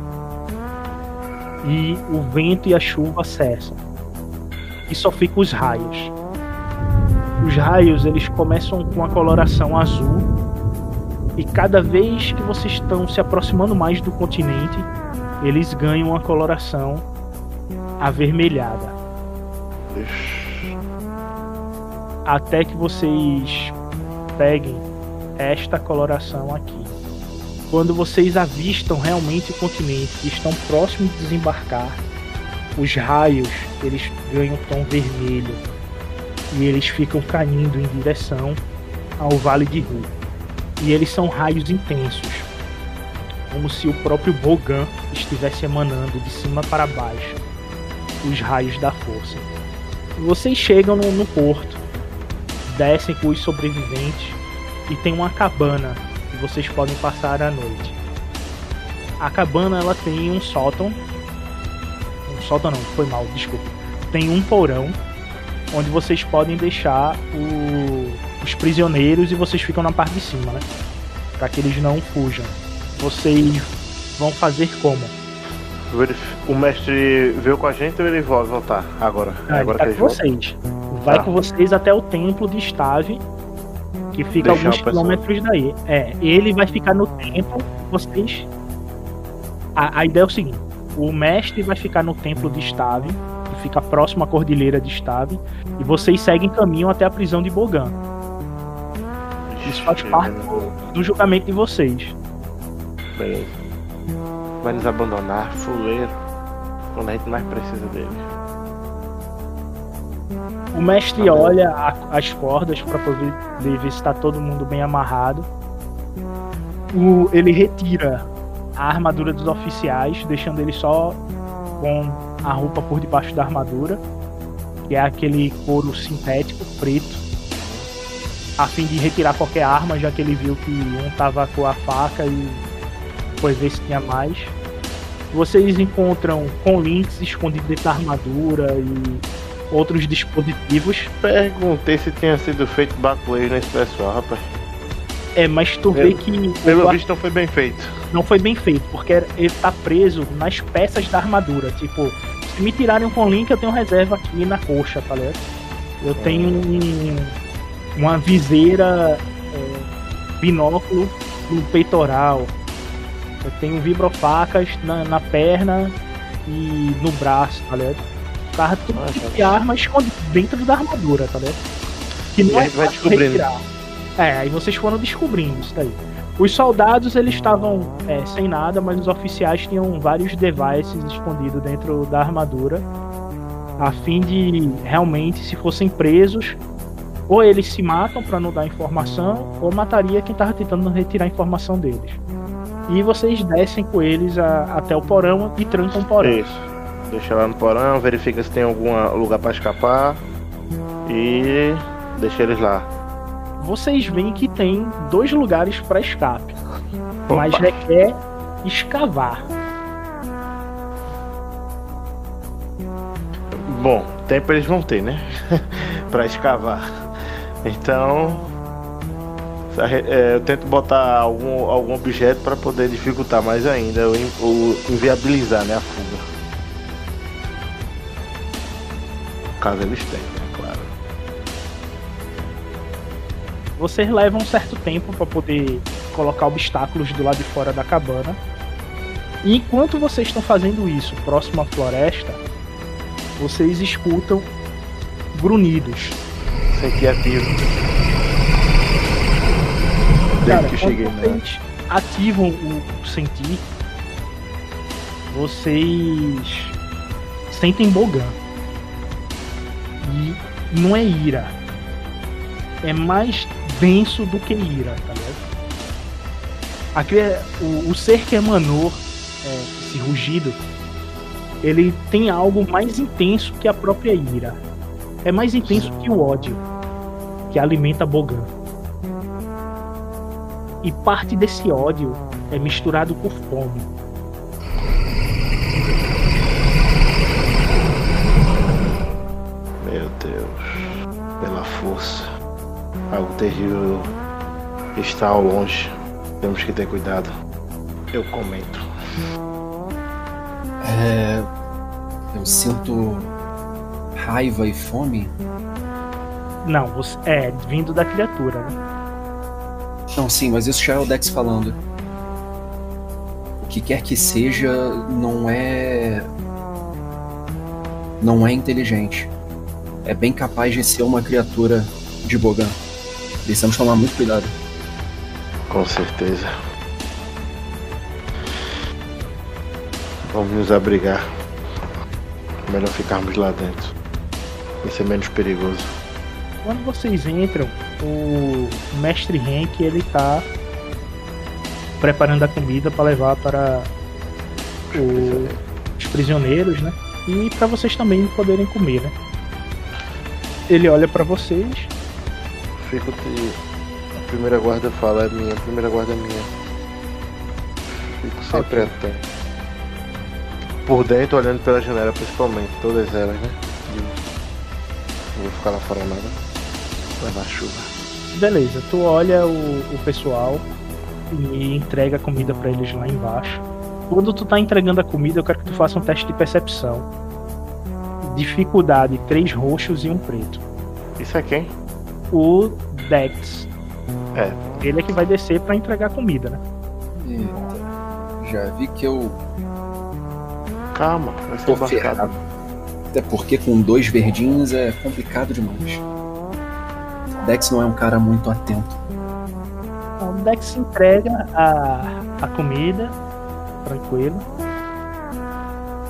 E o vento e a chuva cessam. E só ficam os raios. Os raios eles começam com uma coloração azul. E cada vez que vocês estão se aproximando mais do continente, eles ganham uma coloração avermelhada. Até que vocês peguem esta coloração aqui. Quando vocês avistam realmente o continente e estão próximos de desembarcar, os raios eles ganham tom vermelho e eles ficam caindo em direção ao Vale de Ru. E eles são raios intensos, como se o próprio Bogan estivesse emanando de cima para baixo os raios da força. Vocês chegam no, no porto, descem com os sobreviventes e tem uma cabana vocês podem passar a noite. A cabana ela tem um sótão, um sótão não, foi mal, desculpa. Tem um porão onde vocês podem deixar o- os prisioneiros e vocês ficam na parte de cima, né? Para que eles não fujam. Vocês vão fazer como? O mestre veio com a gente ou ele vai voltar agora? Ah, agora tá com vocês. Vai Tá. com vocês até o templo de Stave, que fica Deixar alguns quilômetros daí. É, ele vai ficar no templo, vocês. A, a ideia é o seguinte: o mestre vai ficar no templo de Stave, que fica próximo à cordilheira de Stave, e vocês seguem caminho até a prisão de Bogan. Isso faz parte do, do julgamento de vocês. Beleza. Vai nos abandonar, fuleiro, quando a gente mais precisa dele. O mestre Tá olha a- as cordas para poder ver se está todo mundo bem amarrado. O- ele retira a armadura dos oficiais, deixando ele só com a roupa por debaixo da armadura, que é aquele couro sintético preto, a fim de retirar qualquer arma, já que ele viu que um tava com a faca e foi ver se tinha mais. Vocês encontram com links escondidos dentro da armadura e outros dispositivos. Perguntei se tinha sido feito backplay nesse pessoal, rapaz. É, mas tu vê que Pelo o- visto não foi bem feito. não foi bem feito, porque ele tá preso nas peças da armadura. Tipo, se me tirarem com link, eu tenho reserva aqui na coxa, tá ligado? Eu tenho um- uma viseira, é, binóculo no peitoral. Eu tenho vibrofacas na, na perna e no braço, tá ligado? Tava tudo Ah, tipo de arma escondido dentro da armadura, tá ligado? Que E não a é vai descobrindo. retirar. É, aí vocês foram descobrindo isso daí. Os soldados eles estavam é, sem nada, mas os oficiais tinham vários devices escondidos dentro da armadura, a fim de realmente, se fossem presos, ou eles se matam para não dar informação, ou mataria quem tava tentando retirar a informação deles. E vocês descem com eles a- até o porão e trancam o porão. Isso. Deixa lá no porão, verifica se tem algum lugar pra escapar. E deixa eles lá. Vocês veem que tem dois lugares para escape, mas Opa. requer escavar. Bom, tempo eles vão ter, né? (laughs) pra escavar. Então. é, eu tento botar algum, algum objeto pra poder dificultar mais ainda, ou, ou inviabilizar né, a fuga. Caso eles tenham, né, claro. Vocês levam um certo tempo para poder colocar obstáculos do lado de fora da cabana. E enquanto vocês estão fazendo isso próximo à floresta, vocês escutam grunhidos. Senti ativo. Desde Cara, que cheguei, né? vocês ativam o sentir, vocês sentem Bogan. E não é ira. É mais denso do que ira, tá ligado? Aquele, é- o, o ser que emanou é, esse rugido, ele tem algo mais intenso que a própria ira. É mais intenso que o ódio que alimenta Bogan. E parte desse ódio é misturado com fome. Deus. Pela força. Algo terrível está ao longe. Temos que ter cuidado. Eu comento. É, eu sinto raiva e fome. Não, você, é vindo da criatura, né? Não, sim, mas isso já é o Dex falando. O que quer que seja, não é. Não é inteligente. É bem capaz de ser uma criatura de Bogan. Precisamos tomar muito cuidado. Com certeza. Vamos nos abrigar. Melhor ficarmos lá dentro. Vai ser menos perigoso. Quando vocês entram, o mestre Henk ele tá preparando a comida para levar para o- os prisioneiros, né? E para vocês também poderem comer, né? Ele olha para vocês, Fico de. A primeira guarda fala, é minha, a primeira guarda é minha. Fico sempre atento. Por dentro, olhando pela janela, principalmente, todas elas, né? Não vou ficar lá fora nada. Levar chuva. beleza, tu olha o, o pessoal e entrega a comida para eles lá embaixo. Quando tu tá entregando a comida, eu quero que tu faça um teste de percepção. Dificuldade, três roxos e um preto. Isso é quem? O Dex. É. Ele é que vai descer para entregar a comida, né? Eita, já vi que eu Calma, vai ser ferrado. Até porque com dois verdinhos é complicado demais. Dex não é um cara muito atento. Então, o Dex entrega a, a comida, tranquilo.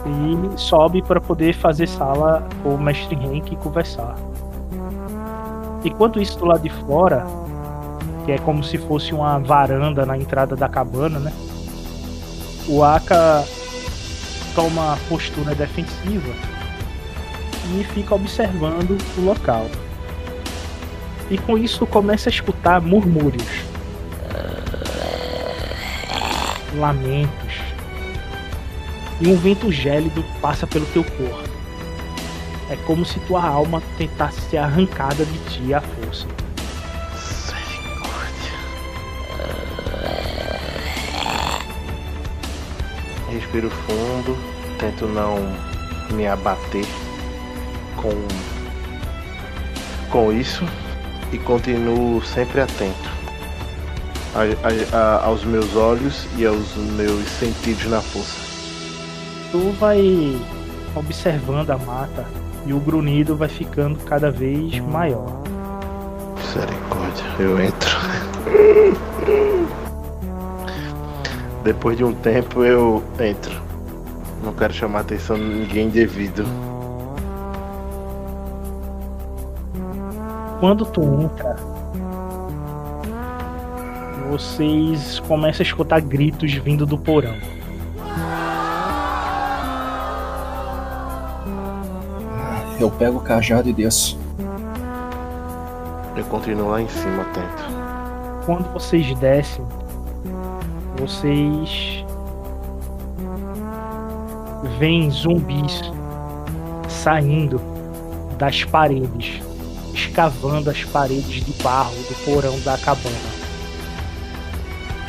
E sobe para poder fazer sala com o mestre Henk e conversar. Enquanto isso, do lado de fora, que é como se fosse uma varanda na entrada da cabana, né? O Aka toma postura defensiva e fica observando o local. E com isso começa a escutar murmúrios, lamentos, e um vento gélido passa pelo teu corpo. É como se tua alma tentasse ser arrancada de ti à força. Respiro fundo, tento não me abater com com isso e continuo sempre atento a- a- a- aos meus olhos e aos meus sentidos na força. Tu vai observando a mata e o grunhido vai ficando cada vez maior. Misericórdia, eu entro. Depois de um tempo eu entro. Não quero chamar a atenção de ninguém devido. Quando tu entra, vocês começam a escutar gritos vindo do porão. Eu pego o cajado e desço. Eu continuo lá em cima atento. Quando vocês descem, vocês veem zumbis saindo das paredes, escavando as paredes de barro do porão da cabana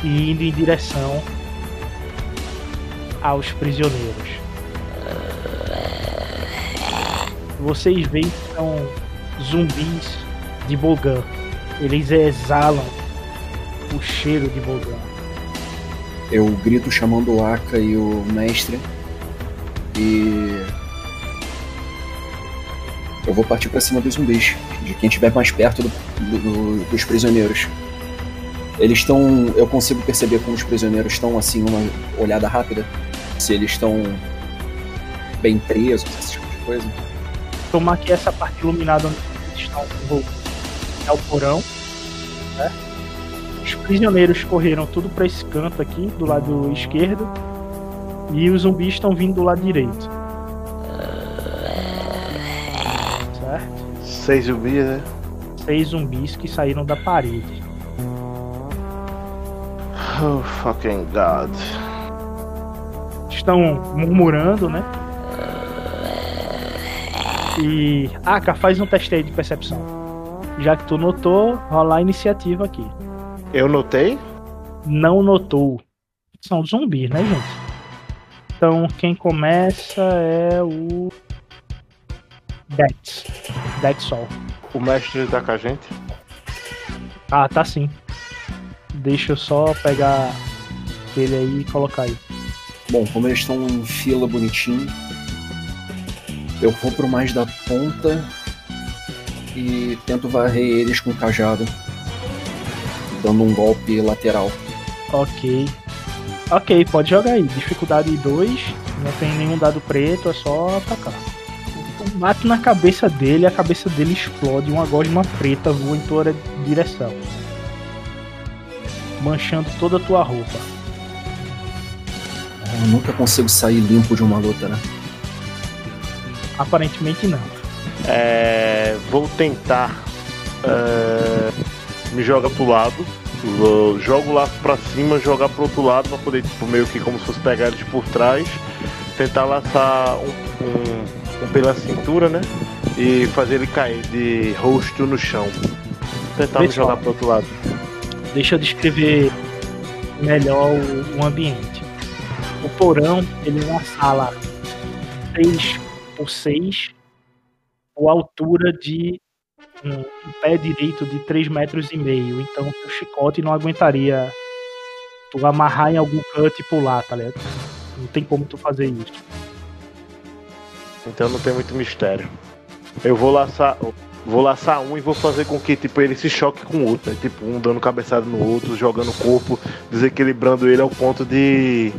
e indo em direção aos prisioneiros. Vocês veem que são zumbis de Bogan. Eles exalam o cheiro de Bogan. Eu grito chamando o Aka e o mestre. E. Eu vou partir pra cima dos zumbis. De quem estiver mais perto do- do- dos prisioneiros. Eles estão. Eu consigo perceber como os prisioneiros estão assim, uma olhada rápida. Se eles estão bem presos, esse tipo de coisa. Tomar aqui essa parte iluminada onde eles estão envolvidos. É o porão. né? Os prisioneiros correram tudo para esse canto aqui, do lado esquerdo. E os zumbis estão vindo do lado direito. Certo? Seis zumbis, né? Seis zumbis que saíram da parede. Oh fucking god. Estão murmurando, né? E. Aka, faz um teste aí de percepção. Já que tu notou, rolar a iniciativa aqui. Eu notei? não notou. São zumbis, né, gente? Então, quem começa é o. Dex. Dex Sol. O mestre tá com a gente? Ah, tá sim. Deixa eu só pegar ele aí e colocar aí. Bom, como eles estão em fila bonitinho, eu vou pro mais da ponta e tento varrer eles com o cajado, dando um golpe lateral. Ok. Ok, pode jogar aí. Dificuldade 2. Não tem nenhum dado preto, é só atacar. Bate na cabeça dele, a cabeça dele explode, uma gosma preta voa em tua direção. Manchando toda a tua roupa. Eu nunca consigo sair limpo de uma luta, né? Aparentemente não. É, vou tentar é, me jogar pro lado. Jogo o laço pra cima, jogar pro outro lado pra poder, tipo, meio que como se fosse pegar eles por trás. Tentar laçar um, um, um pela cintura, né? E fazer ele cair de rosto no chão. Tentar me Pessoal. jogar pro outro lado. Deixa eu descrever melhor o, o ambiente. O porão, ele é uma sala 6 por 6 com altura de um, um pé direito de 3 metros e meio. Então o chicote não aguentaria tu amarrar em algum canto e pular, tá ligado? Não tem como tu fazer isso. Então não tem muito mistério. Eu vou laçar. Vou laçar um e vou fazer com que tipo, ele se choque com o outro, né? Tipo, um dando cabeçada no outro, jogando o corpo, desequilibrando ele ao ponto de.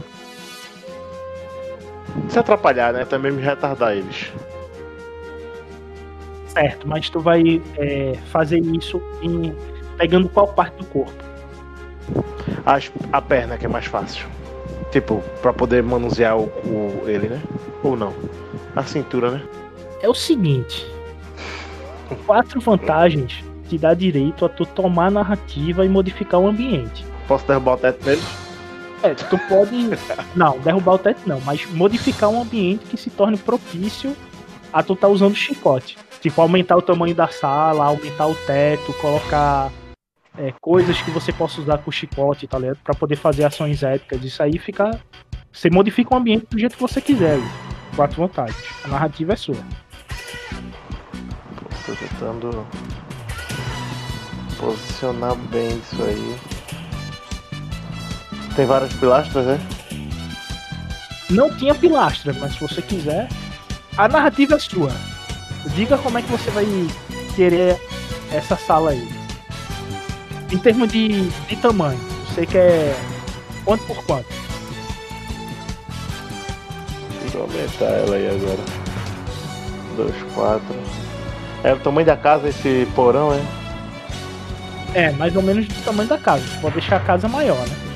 Se atrapalhar, né? Também me retardar eles. Certo, mas tu vai é, fazer isso em pegando qual parte do corpo? As- a perna que é mais fácil. Tipo, pra poder manusear o, o- ele, né? Ou não? A cintura, né? É o seguinte: quatro vantagens te dá direito a tu tomar a narrativa e modificar o ambiente. Posso derrubar o teto neles? É, tu pode. Não, derrubar o teto não, mas modificar um ambiente que se torne propício a tu tá usando chicote. Tipo, aumentar o tamanho da sala, aumentar o teto, colocar é, coisas que você possa usar com chicote, tá ligado? Pra poder fazer ações épicas. Isso aí fica. Você modifica o ambiente do jeito que você quiser. Quatro vantagens. A narrativa é sua. Tô tentando posicionar bem isso aí. Tem várias pilastras, né? Não tinha pilastra, mas se você quiser, a narrativa é sua. Diga como é que você vai querer essa sala aí. Em termos de, de tamanho, você quer quanto por quanto? Deixa eu aumentar ela aí agora. 2, 4. É o tamanho da casa esse porão, é? É, mais ou menos do tamanho da casa. Você pode deixar a casa maior, né?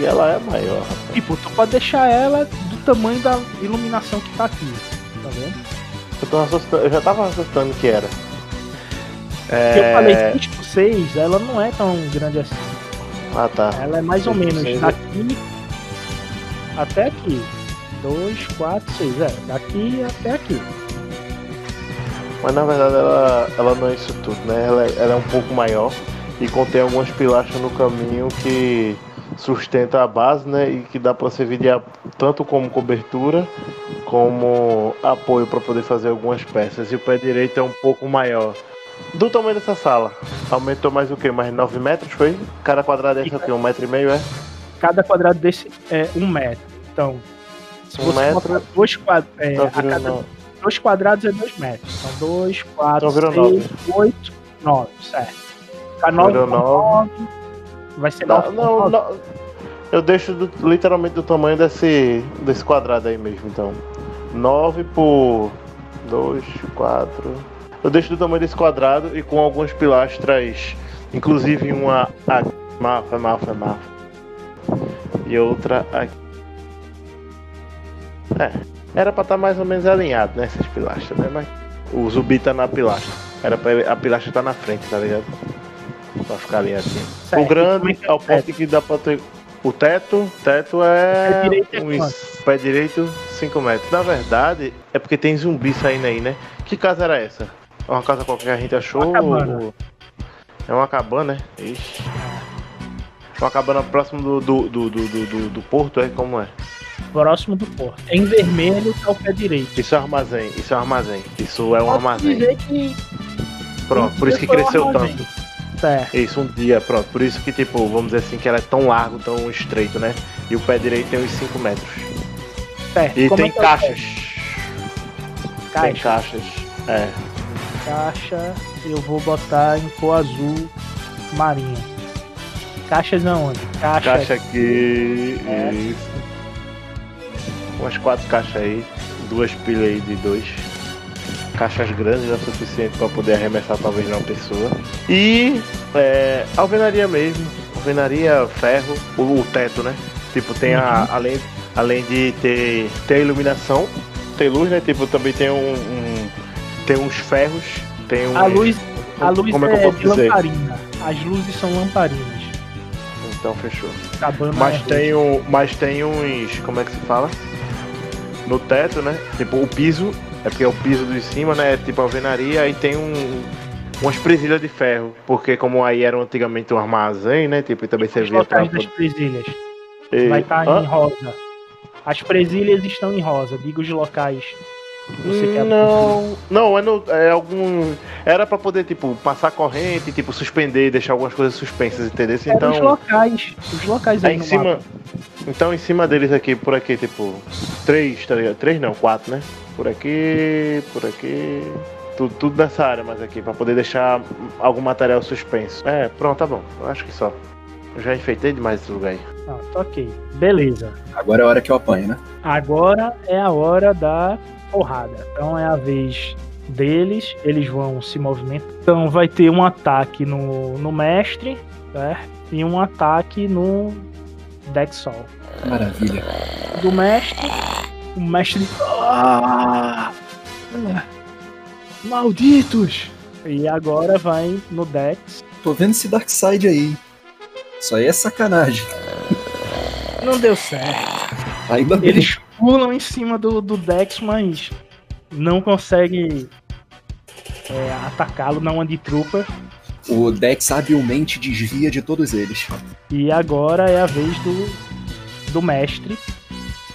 E ela é maior, rapaz. Tipo, tu pode deixar ela do tamanho da iluminação que tá aqui. Tá vendo? Eu, tô assustando, eu já tava assustando que era. Porque eu É... falei 6 por 6, ela não é tão grande assim. Ah tá. Ela é mais ou menos seis, daqui até aqui. 2, 4, 6. É, daqui até aqui. Mas na verdade ela, ela não é isso tudo, né? Ela, é- ela é um pouco maior e contém algumas pilastras no caminho que sustenta a base, né? E que dá para servir de, tanto como cobertura como apoio para poder fazer algumas peças. E o pé direito é um pouco maior. Do tamanho dessa sala. Aumentou mais o que? Mais 9 metros, foi? Cada quadrado o quê? Um metro e meio, é? Cada quadrado desse é um metro. Então, se Um você metro, dois, quad... é, Então cada nove. dois quadrados é dois metros. Então, dois, quatro, Então seis, oito, nove, certo. Fica nove, nove. nove, vai ser Não, não, não. Eu deixo do- literalmente do tamanho desse, desse quadrado aí mesmo, então. 9 por 2, 4. Eu deixo do tamanho desse quadrado e com algumas pilastras, inclusive uma aqui. Mal, foi mal. E outra aqui. É, era pra estar mais ou menos alinhado nessas pilastras, né? Mas o zumbi tá na pilastra. Era pra a pilastra tá na frente, tá ligado? Pra ficar ali assim. Certo. O grande é é é o ponto que dá pra ter. O teto, teto é. Pé direito é uns- pé direito, 5 metros. Na verdade, é porque tem zumbi saindo aí, né? Que casa era essa? É uma casa qualquer que a gente achou? Uma ou- É uma cabana, né? Ixi. Uma cabana próximo do, do, do, do, do, do- porto, é? Como é? Próximo do porto. Em vermelho tá o pé direito. Isso é um armazém, isso é um armazém. Isso é um armazém. que Pronto, por isso que um cresceu armazém. tanto. Certo. Isso, um dia, pronto. Por isso que, tipo, vamos dizer assim, que ela é tão largo, tão estreito, né? E o pé direito tem uns 5 metros. certo. E Como tem é é caixas. Tem Caixa. caixas. É. Caixa, eu vou botar em cor azul marinha. Caixas aonde? Caixa, Caixa aqui. É. Isso. Umas quatro caixas aí. Duas pilhas aí de dois. Caixas grandes é o suficiente para poder arremessar talvez uma pessoa. E é, alvenaria mesmo. Alvenaria, ferro, o, o teto, né? Tipo, tem a. Além, além de ter, ter a iluminação, tem luz, né? Tipo, também tem um. um- tem uns ferros. Tem um. A luz, a luz como é que eu é, posso dizer? lamparina. As luzes são lamparinas. Então fechou. Cabana Mas é tem, um, mas tem uns. Como é que se fala? No teto, né? Tipo, o piso. É porque é o piso de cima, né? É tipo alvenaria. Aí tem um. Umas presilhas de ferro. Porque como aí era antigamente um armazém, né? Tipo, e também Os servia pra. locais das presilhas. poder- Vai estar Hã? em rosa. As presilhas estão em rosa. Diga os locais. Você quer Não, não, é, no, é algum. Era pra poder, tipo, passar corrente, tipo, suspender, deixar algumas coisas suspensas, entendeu? É, os Então. locais. Os locais aí Aí em no cima. mapa. Então em cima deles aqui, por aqui, tipo, três, tá ligado? Três não, quatro, né? Por aqui, por aqui. Tudo, tudo nessa área mais aqui, pra poder deixar algum material suspenso. É, pronto, tá bom. Eu acho que só. Eu já enfeitei demais esse lugar aí. Ah, tá ok. Beleza. Agora é a hora que eu apanho, né? Agora é a hora da porrada. Então é a vez deles, eles vão se movimentar. Então vai ter um ataque no, no mestre, certo? E um ataque no Dexol. Maravilha. Do mestre, o mestre. Ah! Malditos! E agora vai no Dex. Tô vendo esse Darkseid aí. Isso aí é sacanagem. Não deu certo. Ainda bem. Eles pulam em cima do, do Dex, mas não conseguem é, atacá-lo na One Trooper. O Dex habilmente desvia de todos eles. E agora é a vez do, do mestre.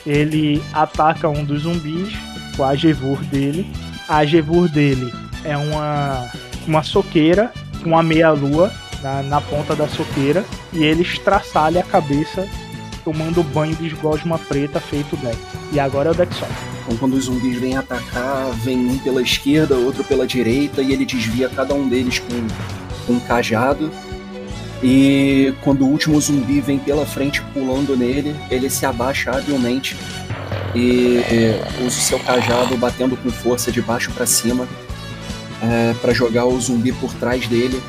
Ele ataca um dos zumbis com a Gevur dele. A Gevur dele é uma, uma soqueira com uma meia-lua na, na ponta da soqueira. E ele estraçalha a cabeça tomando banho de gosma preta feito Dex. E agora é o Dex só. Então, quando os zumbis vêm atacar, vem um pela esquerda, outro pela direita, e ele desvia cada um deles com, com um cajado. E quando o último zumbi vem pela frente pulando nele, ele se abaixa habilmente e usa o seu cajado batendo com força de baixo para cima é, para jogar o zumbi por trás dele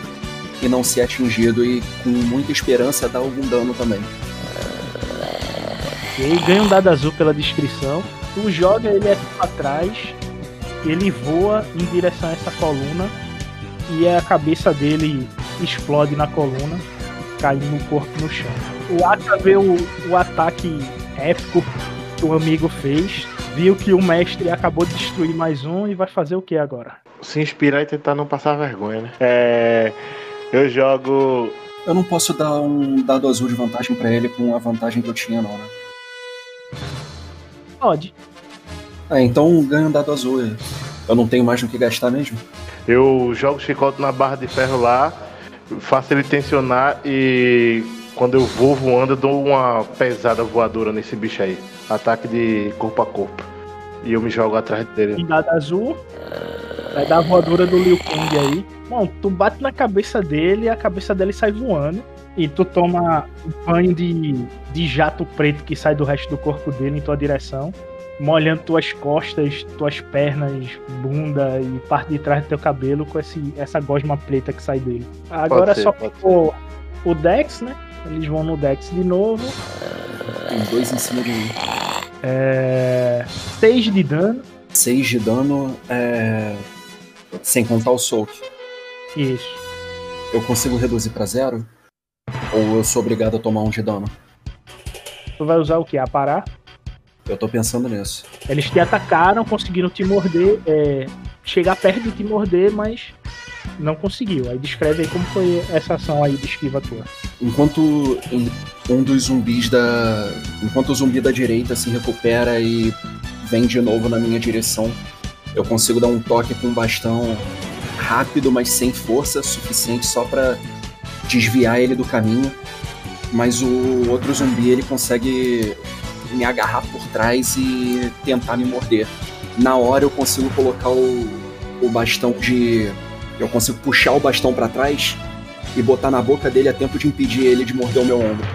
e não ser atingido e com muita esperança dar algum dano também. E aí ganha um dado azul pela descrição. Tu joga ele aqui pra trás, ele voa em direção a essa coluna e a cabeça dele explode na coluna, caindo no corpo no chão. O Aka vê o, o ataque épico que o amigo fez, viu que o mestre acabou de destruir mais um e vai fazer o que agora? Se inspirar e tentar não passar vergonha, né? É. Eu jogo. Eu não posso dar um dado azul de vantagem pra ele com a vantagem que eu tinha, não, né? Pode. Ah, então ganha um dado azul. Eu não tenho mais no que gastar mesmo. Eu jogo o chicote na barra de ferro lá, faço ele tensionar e quando eu vou voando eu dou uma pesada voadora nesse bicho aí. Ataque de corpo a corpo. E eu me jogo atrás dele. Em dado azul, vai dar a voadora do Liu Kang aí. Bom, tu bate na cabeça dele e a cabeça dele sai voando. E tu toma um banho de, de jato preto que sai do resto do corpo dele em tua direção. Molhando tuas costas, tuas pernas, bunda e parte de trás do teu cabelo com esse, essa gosma preta que sai dele. Agora ser, só ficou o Dex, né? Eles vão no Dex de novo. Tem dois em cima de mim. É... 6 de dano. 6 de dano, é... sem contar o soak. Isso. Eu consigo reduzir pra zero? Ou eu sou obrigado a tomar um de dano? Tu vai usar o que? A parar? Eu tô pensando nisso. Eles te atacaram, conseguiram te morder, é, chegar perto de te morder, mas não conseguiu. Aí descreve aí como foi essa ação aí de esquiva tua. Enquanto um dos zumbis da. Enquanto o zumbi da direita se recupera e vem de novo na minha direção, eu consigo dar um toque com um bastão rápido, mas sem força suficiente só pra desviar ele do caminho. Mas o outro zumbi ele consegue me agarrar por trás e tentar me morder. Na hora eu consigo colocar o, o bastão de. Eu consigo puxar o bastão pra trás e botar na boca dele a tempo de impedir ele de morder o meu ombro.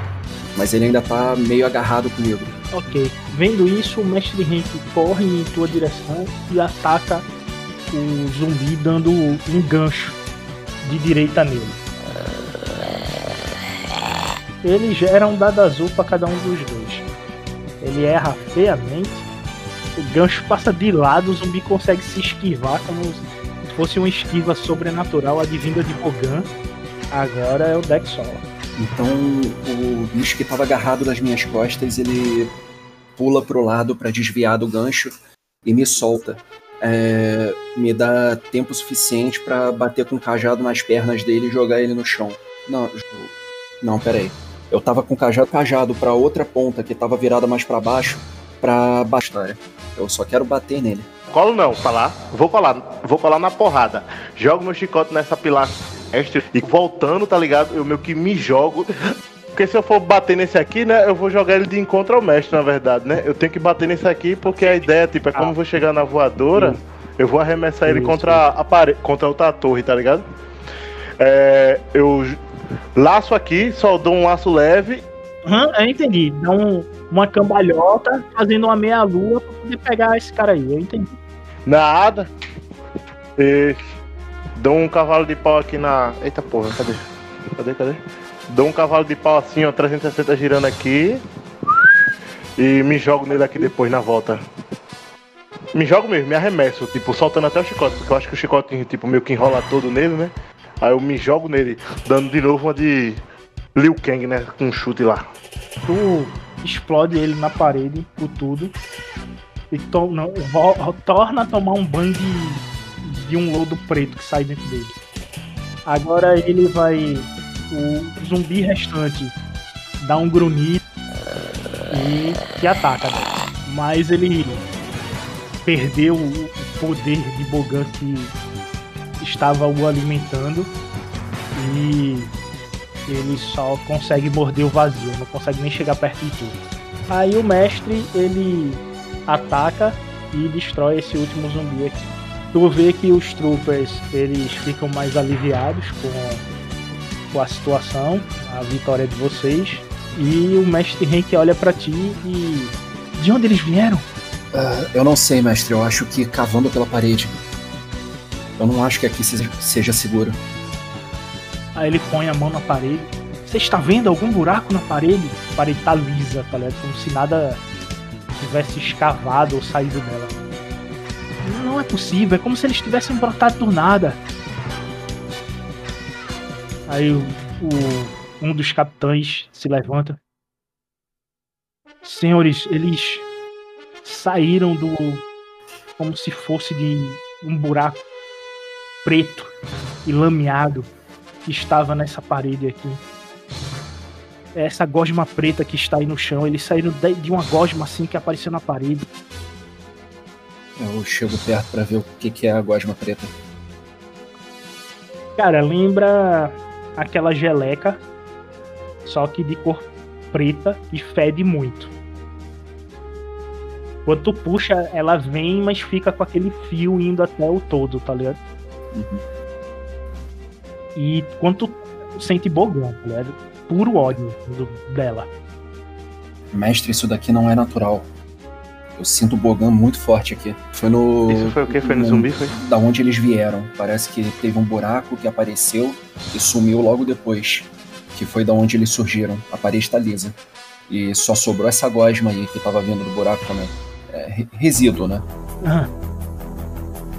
Mas ele ainda tá meio agarrado comigo. Ok. Vendo isso, o mestre Henk corre em tua direção e ataca o zumbi dando um gancho de direita nele. Ele gera um dado azul para cada um dos dois. Ele erra feiamente. O gancho passa de lado, o zumbi consegue se esquivar como se fosse uma esquiva sobrenatural advinda de Bogan. Agora é o Sola. Então o bicho que tava agarrado nas minhas costas, ele pula pro lado pra desviar do gancho e me solta. É, me dá tempo suficiente pra bater com o cajado nas pernas dele e jogar ele no chão. Não, não, peraí. Eu tava com o cajado, cajado pra outra ponta que tava virada mais pra baixo, pra bastar. Eu só quero bater nele. Colo não, falar. Vou colar, vou colar na porrada. Jogo meu chicote nessa pilastra extra e voltando, tá ligado? Eu meio que me jogo Porque se eu for bater nesse aqui, né, eu vou jogar ele de encontro ao mestre, na verdade, né? Eu tenho que bater nesse aqui porque a ideia, tipo, é como eu vou chegar na voadora, eu vou arremessar ele contra a parede, contra outra torre, tá ligado? É, eu laço aqui, só dou um laço leve. Aham, eu entendi. Dá um- uma cambalhota fazendo uma meia-lua pra poder pegar esse cara aí. Eu entendi. Nada. E dou um cavalo de pau aqui na. Eita porra, cadê? Cadê, cadê? Dou um cavalo de pau assim, ó, 360 girando aqui. E me jogo nele aqui depois na volta. Me jogo mesmo, me arremesso, tipo, soltando até o chicote, porque eu acho que o chicote, tipo, meio que enrola todo nele, né? Aí eu me jogo nele, dando de novo uma de Liu Kang, né? Com um chute lá. Tu explode ele na parede por tudo. E to não, torna a tomar um banho de, de um lodo preto que sai dentro dele. Agora ele vai. O zumbi restante dá um grunhido e te ataca. né? Mas ele perdeu o o poder de Bogan que estava o alimentando. E ele só consegue morder o vazio, não consegue nem chegar perto de tudo. Aí o mestre ele ataca e destrói esse último zumbi aqui. Tu vê que os troopers eles ficam mais aliviados com, com a situação, a vitória de vocês. E o mestre Henk olha pra ti e. De onde eles vieram? Ah, eu não sei, mestre. Eu acho que cavando pela parede. Eu não acho que aqui seja, seguro. Aí ele põe a mão na parede. Você está vendo algum buraco na parede? A parede tá lisa, tá ligado? Como se nada tivesse escavado ou saído dela. Não é possível, é como se eles tivessem brotado do nada. Aí o, o- um dos capitães se levanta. Senhores, eles saíram do. como se fosse de um buraco preto e lameado que estava nessa parede aqui. Essa gosma preta que está aí no chão, eles saíram de uma gosma assim que apareceu na parede. Eu chego perto pra ver o que, que é a gosma preta. Cara, lembra aquela geleca, só que de cor preta e fede muito. Quando tu puxa, ela vem, mas fica com aquele fio indo até o todo, tá ligado? Uhum. E tu, tu sente bogão, tá ligado? Puro ódio do- dela. Mestre, isso daqui não é natural. Eu sinto o Bogan muito forte aqui. Foi no. Isso foi o quê? Foi no no- zumbi? Foi? Da onde eles vieram. Parece que teve um buraco que apareceu e sumiu logo depois. Que foi da onde eles surgiram. A parede tá lisa. E só sobrou essa gosma aí que tava vindo do buraco também. É, re- resíduo, né? Ah.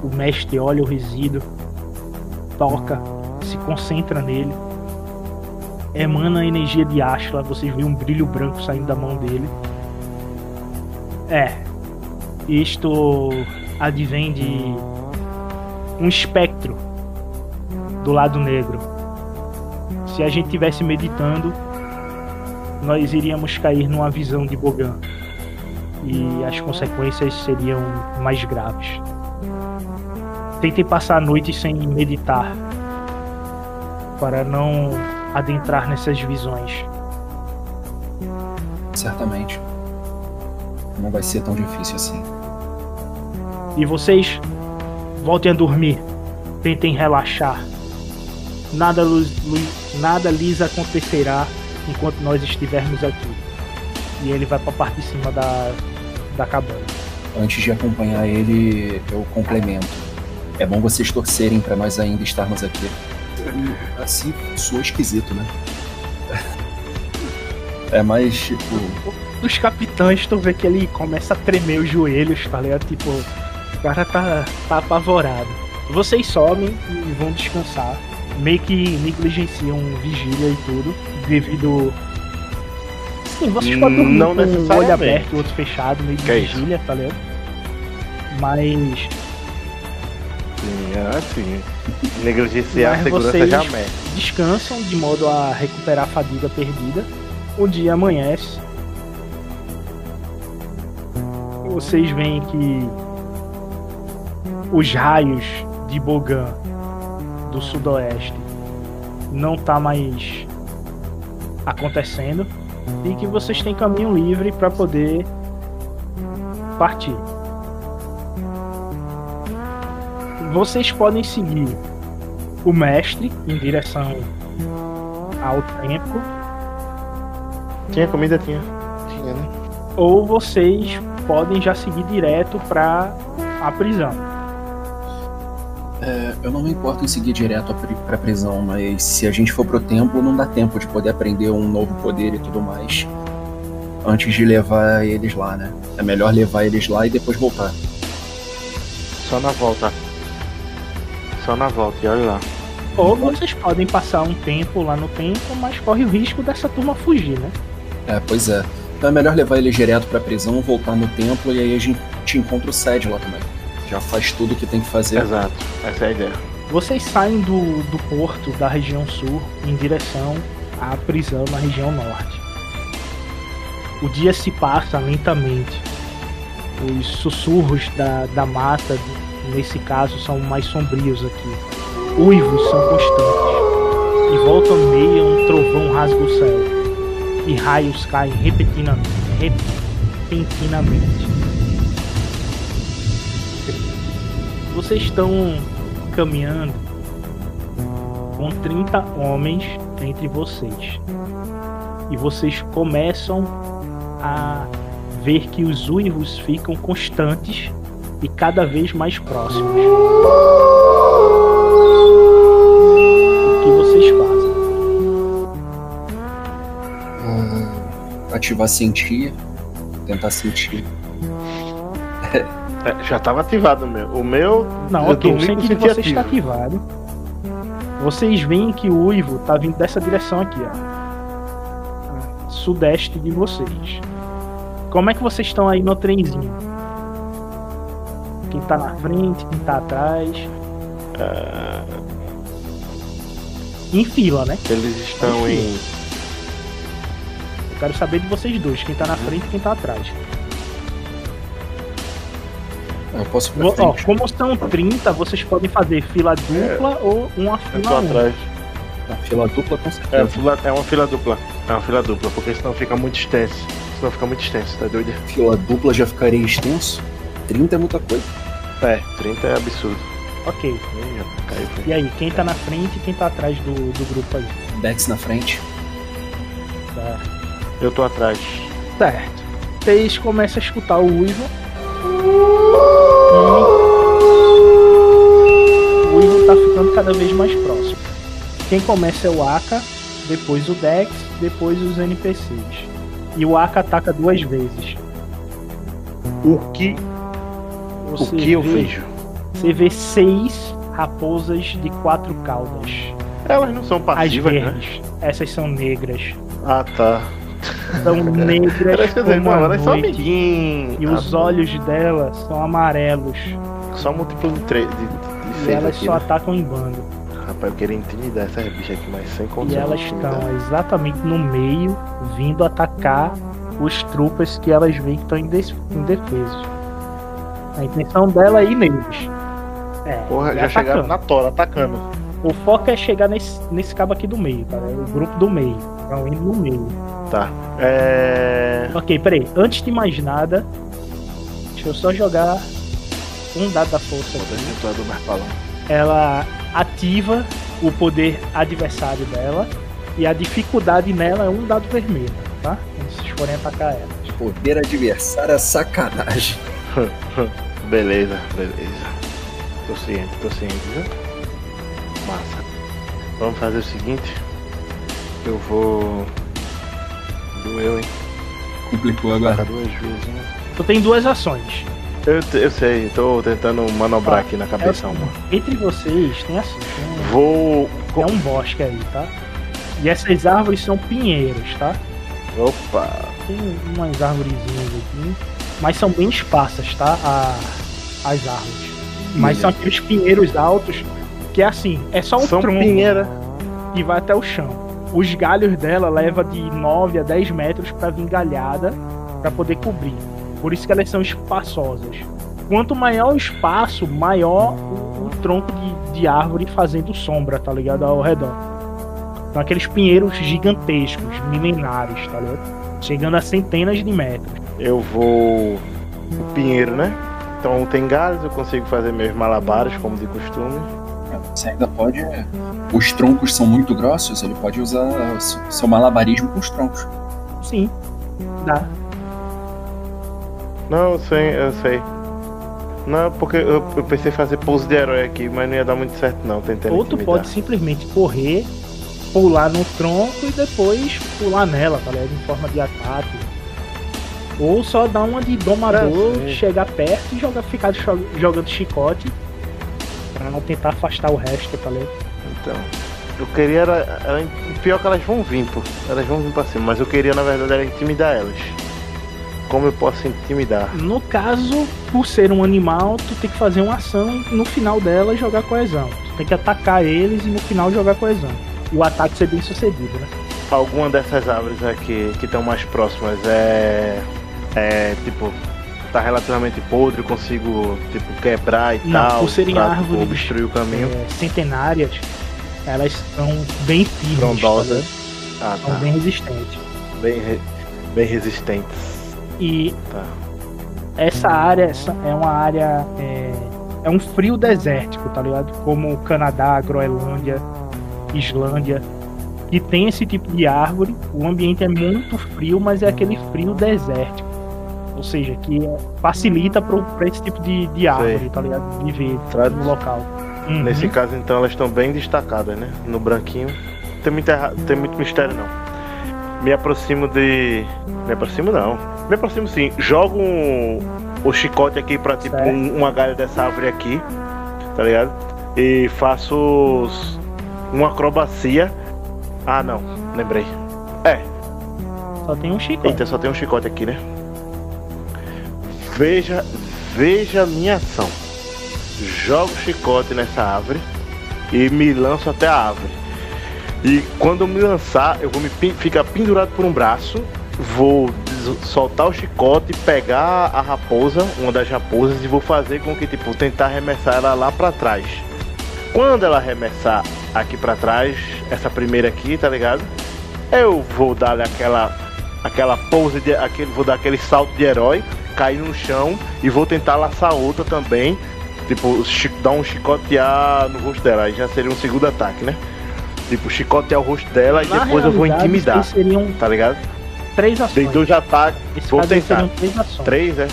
O mestre olha o resíduo, toca, se concentra nele, emana a energia de Ashla, vocês veem um brilho branco saindo da mão dele. É, isto advém de um espectro do lado negro. Se a gente tivesse meditando, nós iríamos cair numa visão de Bogan e as consequências seriam mais graves. Tentem passar a noite sem meditar para não adentrar nessas visões. Certamente. Não vai ser tão difícil assim. E vocês voltem a dormir. Tentem relaxar. Nada, nada lhes acontecerá enquanto nós estivermos aqui. E ele vai para a parte de cima da, da cabana. Antes de acompanhar ele, eu complemento. É bom vocês torcerem pra nós ainda estarmos aqui. Assim, soa esquisito, né? É mais tipo. Dos capitães, tu vê que ele começa a tremer os joelhos, tá ligado? Tipo, o cara tá, tá apavorado. Vocês sobem e vão descansar. Meio que negligenciam vigília e tudo, devido. Sim, vocês podem dormir Não com um olho aberto e outro fechado, meio de Que é vigília, tá ligado? Mas Sim, é assim. Negligenciar a segurança jamais. descansam de modo a recuperar a fadiga perdida. O dia amanhece. Vocês veem que os raios de Bogan do sudoeste não tá mais acontecendo e que vocês têm caminho livre para poder partir. Vocês podem seguir o mestre em direção ao templo Tinha comida? Tinha. Tinha, né? ou vocês podem já seguir direto para a prisão. É, eu não me importo em seguir direto pra, pra prisão, mas se a gente for pro templo, não dá tempo de poder aprender um novo poder e tudo mais. Antes de levar eles lá, né? É melhor levar eles lá e depois voltar. Só na volta. Só na volta, e olha lá. Ou vocês podem passar um tempo lá no templo, mas corre o risco dessa turma fugir, né? É, pois é. Então é melhor levar eles direto pra prisão, voltar no templo e aí a gente encontra o Sed lá também. Já faz tudo o que tem que fazer. Exato, essa é a ideia. Vocês saem do, do porto da região sul em direção à prisão na região norte. O dia se passa lentamente. Os sussurros da, da mata, nesse caso, são mais sombrios aqui. Uivos são constantes. E volta meia um trovão rasga o céu. E raios caem repentinamente. repentinamente. Vocês estão caminhando com 30 homens entre vocês. E vocês começam a ver que os uivos ficam constantes e cada vez mais próximos. O que vocês fazem? Hum, ativar sentir. Tentar sentir. É, já tava ativado o meu. O meu. Não, eu ok, sentido de sentir vocês está ativado. Vocês veem que o uivo tá vindo dessa direção aqui, ó. Sudeste de vocês. Como é que vocês estão aí no trenzinho? Quem tá na frente, quem tá atrás? Ah, Em fila, né? eles estão em. Eu quero saber de vocês dois, quem tá na frente e quem tá atrás. Eu posso ir pra Vo- Ó, como são 30, vocês podem fazer fila dupla ou uma Eu fila tô única. atrás. Tá, fila dupla com É, certeza. fila- é uma fila dupla. É uma fila dupla, porque senão fica muito extenso. Senão fica muito extenso, tá doido? Fila dupla já ficaria extenso. 30 é muita coisa. É, 30 é absurdo. Ok. Foi. E aí, quem tá na frente e quem tá atrás do, do grupo aí? Dex na frente. Tá. Eu tô atrás. Certo. Vocês começam a escutar o uivo. E o uivo tá ficando cada vez mais próximo. Quem começa é o Aka, depois o Dex, depois os NPCs. E o Aka ataca duas vezes. O que, o Você que eu vê- vejo? Você vê seis raposas de quatro caudas. Elas não são As passivas, né? verdes. Essas são negras. Ah, tá. São (laughs) negras Elas, quer dizer, como não, a elas são noite. amiguinhos. E os olhos dela são amarelos. Só múltiplo de, tre- de, de, E seis elas aqui, só né? atacam em bando. Rapaz, eu queria intimidar essas bichas aqui, mas sem E condição. elas de estão exatamente no meio, vindo atacar os trupas que elas veem que estão indefesos. A intenção dela é ir neles. É, Porra, e já chegaram atacando. na tora, atacando. O foco é chegar nesse, nesse cabo aqui do meio, cara. É o grupo do meio. Estão indo no meio. Tá. É. Ok, peraí. Antes de mais nada, deixa eu só jogar um dado da força aqui. balão. ela ativa o poder adversário dela e a dificuldade nela é um dado vermelho, tá? Quando vocês forem atacar ela. Poder adversário é sacanagem. (laughs) Beleza, beleza. Tô ciente, tô ciente, viu? Massa. Vamos fazer o seguinte. Eu vou. Doeu, hein? Complicou agora. duas vezes, né? Tu tem duas ações. Eu, eu sei, tô tentando manobrar Tá. aqui na É cabeça uma. seguinte, entre vocês tem assim, tem Vou. é um bosque aí, tá? E essas árvores são pinheiros, tá? Opa! Tem umas árvorezinhas aqui, mas são bem esparsas, tá? A- as árvores. Mas são aqueles pinheiros altos que é assim, é só um São tronco. pinheira. e vai até o chão. Os galhos dela leva de 9 a 10 metros para vir galhada para poder cobrir. Por isso que elas são espaçosas. Quanto maior o espaço, maior o, o tronco de, de árvore fazendo sombra, tá ligado? Ao redor. São aqueles pinheiros gigantescos, milenares, tá ligado? Chegando a centenas de metros. Eu vou. O pinheiro, né? Então tem galhos, eu consigo fazer meus malabares, como de costume. Você ainda pode. Os troncos são muito grossos, ele pode usar seu- malabarismo com os troncos. Sim, dá. Não, eu sei, eu sei. Não, porque eu, eu pensei em fazer pose de herói aqui, mas não ia dar muito certo não, tentando Ou tu pode simplesmente correr, pular no tronco e depois pular nela, tá ligado? Em forma de ataque. Ou só dar uma de domador, sim. chegar perto e jogar, ficar jogando chicote pra não tentar afastar o resto, tá ligado? Então, eu queria era, era. Pior que elas vão vir, pô. Elas vão vir pra cima, mas eu queria na verdade era intimidar elas. Como eu posso intimidar? No caso, por ser um animal, tu tem que fazer uma ação no final dela jogar coesão. Tu tem que atacar eles e no final jogar coesão. O ataque ser bem sucedido, né? Alguma dessas árvores aqui que estão mais próximas é. É tipo. Tá relativamente podre, consigo tipo quebrar e Não, tal. por serem pra, árvores, tipo, obstruir o caminho. É, centenárias, elas são bem firmes, tá Frondosas. ligado? Ah, são tá. bem resistentes. Bem, re- bem resistentes. E Tá. essa área essa é uma área. É, é um frio desértico, tá ligado? Como Canadá, Groenlândia, Islândia. E tem esse tipo de árvore. O ambiente é muito frio, mas é aquele frio desértico. Ou seja, que é- facilita para esse tipo de, de árvore, tá ligado? Viver Trad- no local. Uhum. Nesse caso, então, elas estão bem destacadas, né? No branquinho. Tem muito, tem muito mistério, não. Me aproximo de. Me aproximo, não. Me aproximo sim. Jogo um... o chicote aqui pra, tipo, um- uma galha dessa árvore aqui. Tá ligado? E faço os- uma acrobacia. Ah, não. Lembrei. É, Só tem um chicote. Eita, só tem um chicote aqui, né? Veja, veja a minha ação. Jogo chicote nessa árvore e me lanço até a árvore. E quando eu me lançar, eu vou me ficar pendurado por um braço, vou soltar o chicote, pegar a raposa, uma das raposas, e vou fazer com que, tipo, tentar arremessar ela lá pra trás. Quando ela arremessar aqui pra trás, essa primeira aqui, tá ligado? Eu vou dar aquela aquela pose de aquele vou dar aquele salto de herói, cair no chão e vou tentar laçar outra também, tipo dar um chicotear no rosto dela, aí já seria um segundo ataque, né? Tipo chicotear o rosto dela e Na depois eu vou intimidar, seriam tá ligado? três Dei ações. dois ataques, Nesse vou tentar. três ações. Três, é?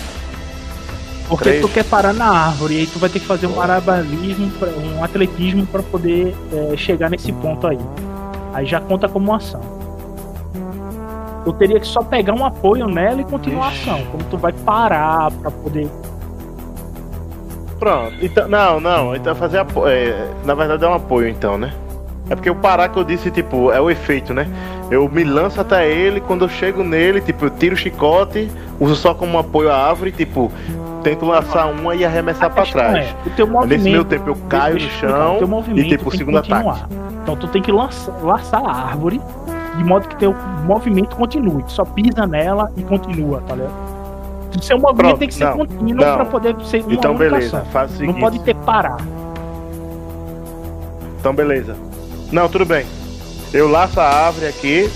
Porque Três. tu quer parar na árvore, e aí tu vai ter que fazer um marabalismo, um atletismo para poder é, chegar nesse ponto aí. Aí já conta como ação. Eu teria que só pegar um apoio nela e continuar a Ixi. ação. Como tu vai parar para poder. Pronto. Então, não, não. Então fazer apo- é, na verdade é um apoio então, né? É porque o parar que eu disse, tipo, é o efeito, né? Eu me lanço até ele, quando eu chego nele, tipo, eu tiro o chicote, uso só como apoio a árvore, tipo, tento lançar uma e arremessar A pra questão trás. é, o teu movimento. Nesse meio tempo eu caio no explicar, chão e tipo, o segundo ataque. Então tu tem que lançar, laçar a árvore de modo que teu movimento continue. Tu só pisa nela e continua, tá ligado? O seu movimento Pronto, tem que ser não, contínuo não. pra poder ser uma Então beleza, faz o Não seguinte. pode ter parar. Então beleza. Não, tudo bem. Eu laço a árvore aqui.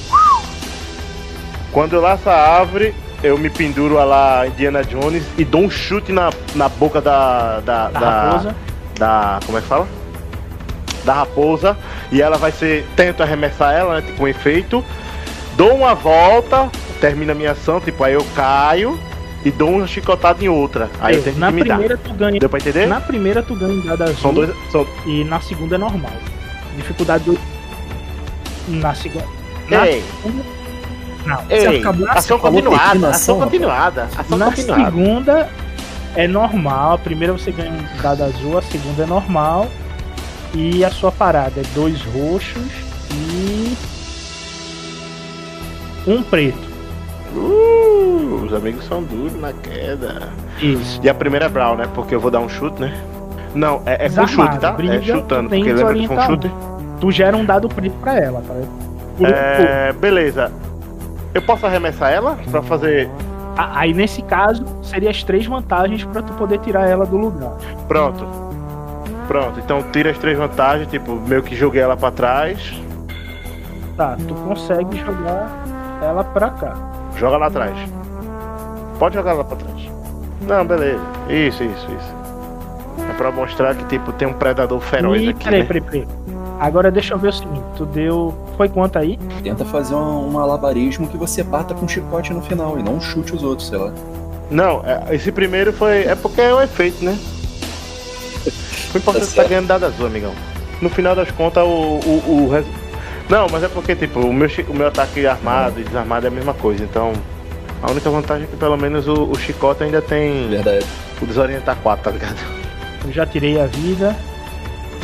Quando eu laço a árvore, eu me penduro a lá Indiana Jones e dou um chute na, na boca da. Da, Da da- da- Como é que fala? Da raposa. E ela vai ser. Tento arremessar ela, né? Tipo um efeito. Dou uma volta, termina a minha ação, tipo, aí eu caio e dou uma chicotada em outra. Aí eu tento na intimidar. primeira tu ganha. Deu pra entender? Na primeira tu ganha em dado azul São dois. São... e na segunda é normal. Dificuldade do. Na segunda. Na Ei, segunda. Não. ei, acabou- ação continuada, ação, continuada, ação Na continuada. segunda é normal. A primeira você ganha um dado azul, a segunda é normal. E a sua parada é dois roxos e. Um preto. Uh, os amigos são duros na queda. Isso. E a primeira é Brown, né? Porque eu vou dar um chute, né? Não, é, é com chute, tá? briga, é chutando, porque lembra que foi um chute? Tu gera um dado preto pra ela, tá? Pouco. É, beleza. Eu posso arremessar ela pra fazer. Aí nesse caso, seria as três vantagens pra tu poder tirar ela do lugar. Pronto. Pronto, então tira as três vantagens, tipo, meio que joguei ela pra trás. Tá, tu consegue jogar ela pra cá. Joga lá atrás. Pode jogar lá pra trás. Não, beleza. Isso, isso, isso. É pra mostrar que, tipo, tem um predador feroz e aqui. peraí, né? peraí, peraí. Agora deixa eu ver o seguinte, tu deu. Foi quanto aí? Tenta fazer um, um alabarismo que você bata com um chicote no final e não chute os outros, sei lá. Não, é, esse primeiro foi. É porque é o efeito, né? O importante é que tá ganhando dado azul, amigão. No final das contas, o. o, o res- Não, mas é porque, tipo, o meu, o meu ataque armado e desarmado é a mesma coisa. Então, a única vantagem é que pelo menos o, o chicote ainda tem Verdade. o desorientar 4, tá ligado? Eu já tirei a vida.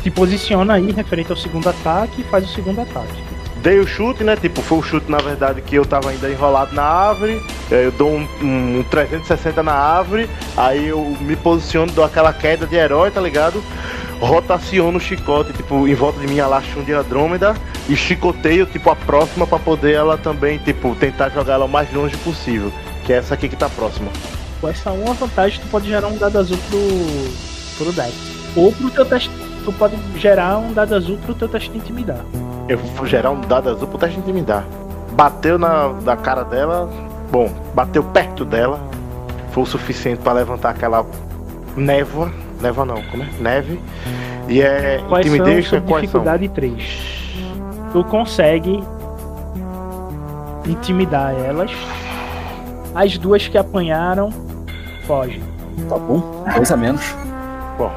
Se posiciona aí referente ao segundo ataque e faz o segundo ataque. Dei o chute, né? Tipo, foi o chute, na verdade, que eu tava ainda enrolado na árvore. aí Eu dou um, um 360 na árvore. Aí eu me posiciono, dou aquela queda de herói, tá ligado? Rotaciono o chicote, tipo, em volta de mim a Lachum de Andrômeda. E chicoteio, tipo, a próxima pra poder ela também, tipo, tentar jogar ela o mais longe possível. Que é essa aqui que tá próxima. Com essa uma vantagem, tu pode gerar um dado azul pro, pro deck. Ou pro teu teste. Tu pode gerar um dado azul pro teu teste de intimidar. Eu vou gerar um dado azul pro teste de intimidar. Bateu na, na cara dela. Bom, bateu perto dela. Foi o suficiente pra levantar aquela névoa. Névoa não, como é? Neve. E é Quais são intimidation, sob quais são? dificuldade 3? Tu consegue intimidar elas. As duas que apanharam fogem. Tá bom? Dois a menos. Bom,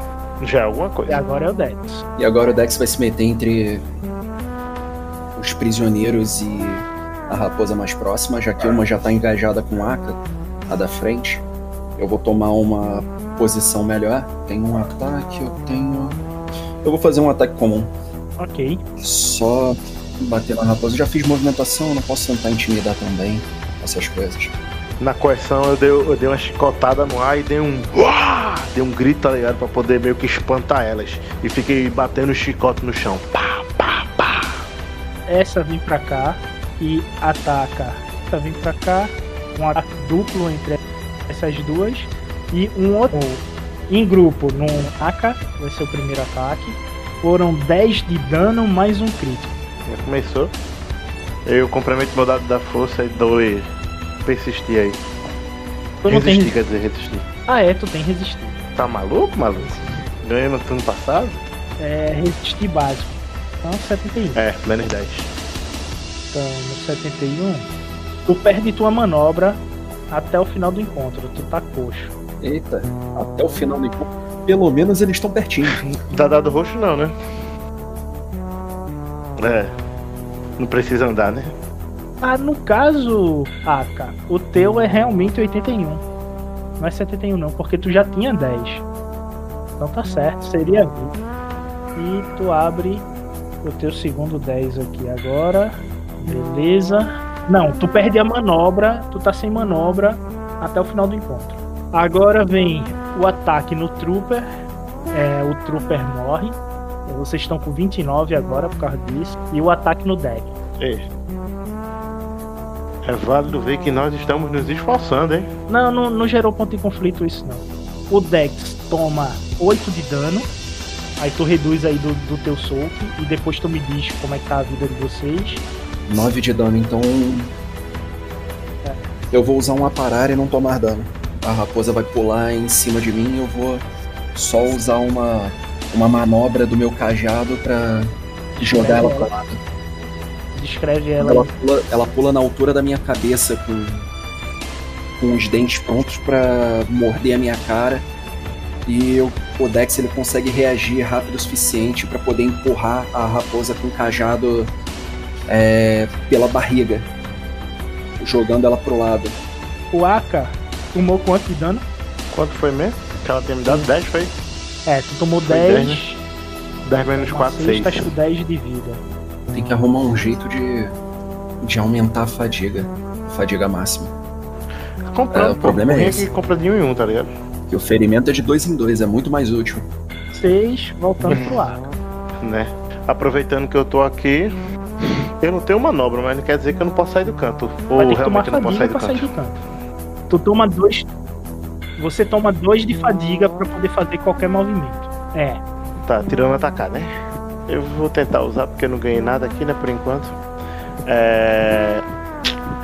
já é alguma E coisa. agora é o Dex. E agora o Dex vai se meter entre os prisioneiros e a raposa mais próxima, já que uma já tá engajada com Aka, a da frente. Eu vou tomar uma posição melhor. Tem um ataque, eu tenho. Eu vou fazer um ataque comum. Ok. Só bater na raposa. Eu já fiz movimentação, eu não posso tentar intimidar também. Essas coisas. Na coerção eu dei, eu dei uma chicotada no ar e dei um. Uá! Dei um grito, tá ligado? Pra poder meio que espantar elas. E fiquei batendo o chicote no chão. Pá. Essa vem pra cá e ataca. Essa vem pra cá. Um ataque duplo entre essas duas. E um outro em grupo no AK. Vai ser o primeiro ataque. Foram 10 de dano mais um crítico. Já começou. Eu complemento meu dado da força e dou e persistir aí. Tu não tem Resistir, resi- quer dizer, resistir. Ah, é, tu tem resistir. Tá maluco, maluco? Ganhei no turno passado? É resistir básico. Então 71. É, menos 10. Então no 71. Tu perde tua manobra até o final do encontro. Tu tá coxo. Eita, até o final do encontro. Pelo menos eles estão pertinho. Dá dado roxo não, né? É. Não precisa andar, né? Ah, no caso, Aka, o teu é realmente 81. Não é 71 não, porque tu já tinha 10. Então tá certo, seria 20. E tu abre o teu segundo 10 aqui agora. Beleza. Não, tu perde a manobra, tu tá sem manobra até o final do encontro. Agora vem o ataque no Trooper. É, o Trooper morre. Vocês estão com 29 agora por causa disso. E o ataque no deck. Ei. É válido ver que nós estamos nos esforçando, hein? Não, não, não gerou ponto de conflito isso não. O Dex toma 8 de dano. Aí tu reduz aí do, do teu soco. E depois tu me diz como é que tá a vida de vocês. 9 de dano, então. Eu vou usar um aparar e não tomar dano. A raposa vai pular em cima de mim e eu vou só usar uma, uma manobra do meu cajado pra jogar ela pra lá. Descreve ela Ela pula, ela pula na altura da minha cabeça com, com os dentes prontos pra morder a minha cara. E eu- o Dex ele consegue reagir rápido o suficiente pra poder empurrar a raposa com o cajado é, pela barriga, jogando ela pro lado. O Aka tomou quanto de dano? Quanto foi mesmo? Que ela tinha me dado 10, foi? É, tu tomou Foi 10. 10, né? 10 menos 4, Você 6. estás com 10 de vida. Tem que arrumar um jeito de, de aumentar a fadiga, fadiga máxima. Comprando, É, o problema é esse. que compra de um em um, tá ligado? O ferimento é de dois em dois, é muito mais útil. 6 voltando pro Aka. Né? Aproveitando que eu tô aqui, eu não tenho manobra, mas não quer dizer que eu não posso sair do canto. Ou realmente eu não posso fadiga sair do sair do canto. Tu toma dois. Você toma dois de fadiga pra poder fazer qualquer movimento. É. Tá, tirando atacar, né? Eu vou tentar usar porque eu não ganhei nada aqui, né, por enquanto. É...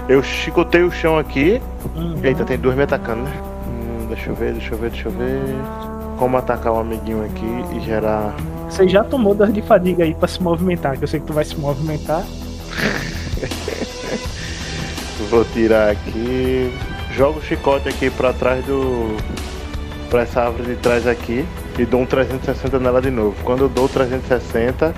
Eu chicotei o chão aqui. Uhum. Eita, tem dois me atacando, né? Deixa eu ver, deixa eu ver, deixa eu ver. Como atacar um amiguinho aqui e gerar. Você já tomou dor de fadiga aí pra se movimentar, que eu sei que tu vai se movimentar. (laughs) Vou tirar aqui. Jogo o chicote aqui pra trás do. pra essa árvore de trás aqui. E dou um 360 nela de novo. Quando eu dou o 360,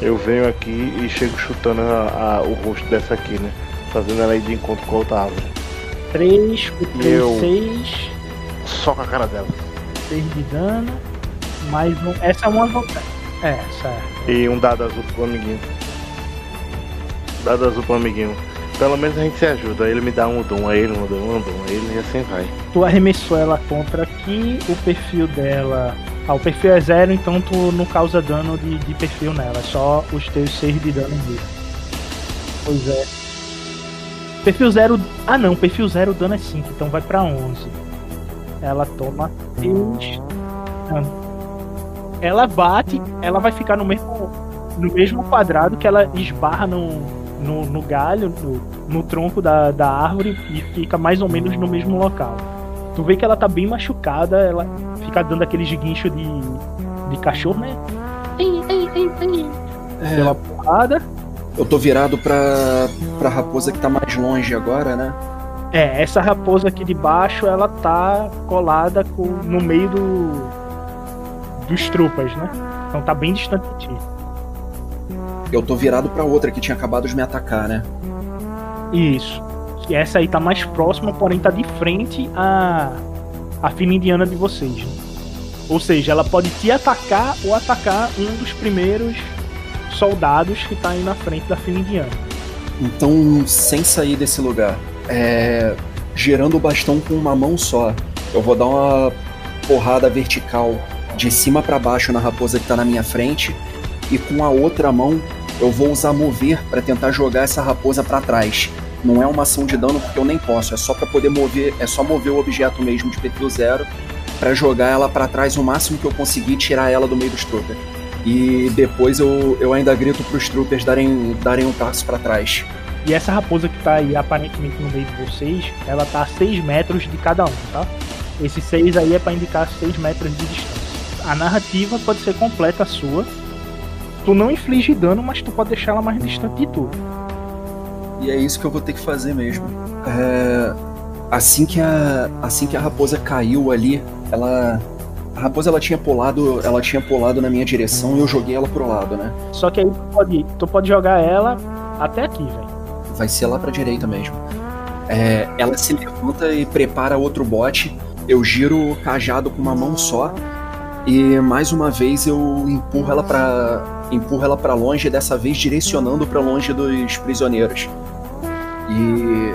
eu venho aqui e chego chutando a- a- o rosto dessa aqui, né? Fazendo ela ir de encontro com a outra árvore. 3, o 3, Eu. 6, Só com a cara dela. 6 de dano. Mais um. Essa é uma vantagem. É, certo. E um dado azul pro amiguinho. Dado azul pro amiguinho. Pelo menos a gente se ajuda. Ele me dá um dom, aí ele um dom, um dom, aí ele e assim vai. Tu arremessou ela contra aqui, o perfil dela. Ah, o perfil é zero, então tu não causa dano de, de perfil nela, é só os teus 6 de dano mesmo. Pois é. Perfil zero. Ah não, perfil zero o dano é 5, então vai pra 11. Ela toma 6 dano. Ela bate, ela vai ficar no mesmo, no mesmo quadrado que ela esbarra no, no, no galho, no, no tronco da, da árvore e fica mais ou menos no mesmo local. Tu vê que ela tá bem machucada, ela fica dando aquele guincho de, de cachorro, né? Ei, ei, ei, ei. É, Pela porrada. eu tô virado pra, pra raposa que tá mais longe agora, né? É, essa raposa aqui de baixo, ela tá colada com, no meio do dos trupas, né? Então tá bem distante de ti. Eu tô virado pra outra que tinha acabado de me atacar, né? Isso. E essa aí tá mais próxima, porém tá de frente à, à fila indiana de vocês. né? Ou seja, ela pode te atacar ou atacar um dos primeiros soldados que tá aí na frente da fila indiana. Então, sem sair desse lugar, é, girando o bastão com uma mão só, eu vou dar uma porrada vertical de cima pra baixo na raposa que tá na minha frente e com a outra mão eu vou usar mover pra tentar jogar essa raposa pra trás. Não é uma ação de dano porque eu nem posso, é só pra poder mover, é só mover o objeto mesmo de perfil zero pra jogar ela pra trás o máximo que eu conseguir tirar ela do meio dos troopers. E depois eu, eu ainda grito pros troopers darem, darem um passo pra trás. E essa raposa que tá aí aparentemente no meio de vocês, ela tá a 6 metros de cada um, tá? Esse 6 aí é pra indicar 6 metros de distância. A narrativa pode ser completa sua. Tu não inflige dano, mas tu pode deixar ela mais distante de tu. E é isso que eu vou ter que fazer mesmo. É, Assim que a assim que a raposa caiu ali, ela a raposa ela tinha pulado, ela tinha pulado na minha direção e eu joguei ela pro lado, né? Só que aí tu pode, tu pode jogar ela até aqui, velho. Vai ser lá pra direita mesmo. É, ela se levanta e prepara outro bote. Eu giro o cajado com uma mão só e mais uma vez eu empurro ela para empurro ela para longe, dessa vez direcionando para longe dos prisioneiros. E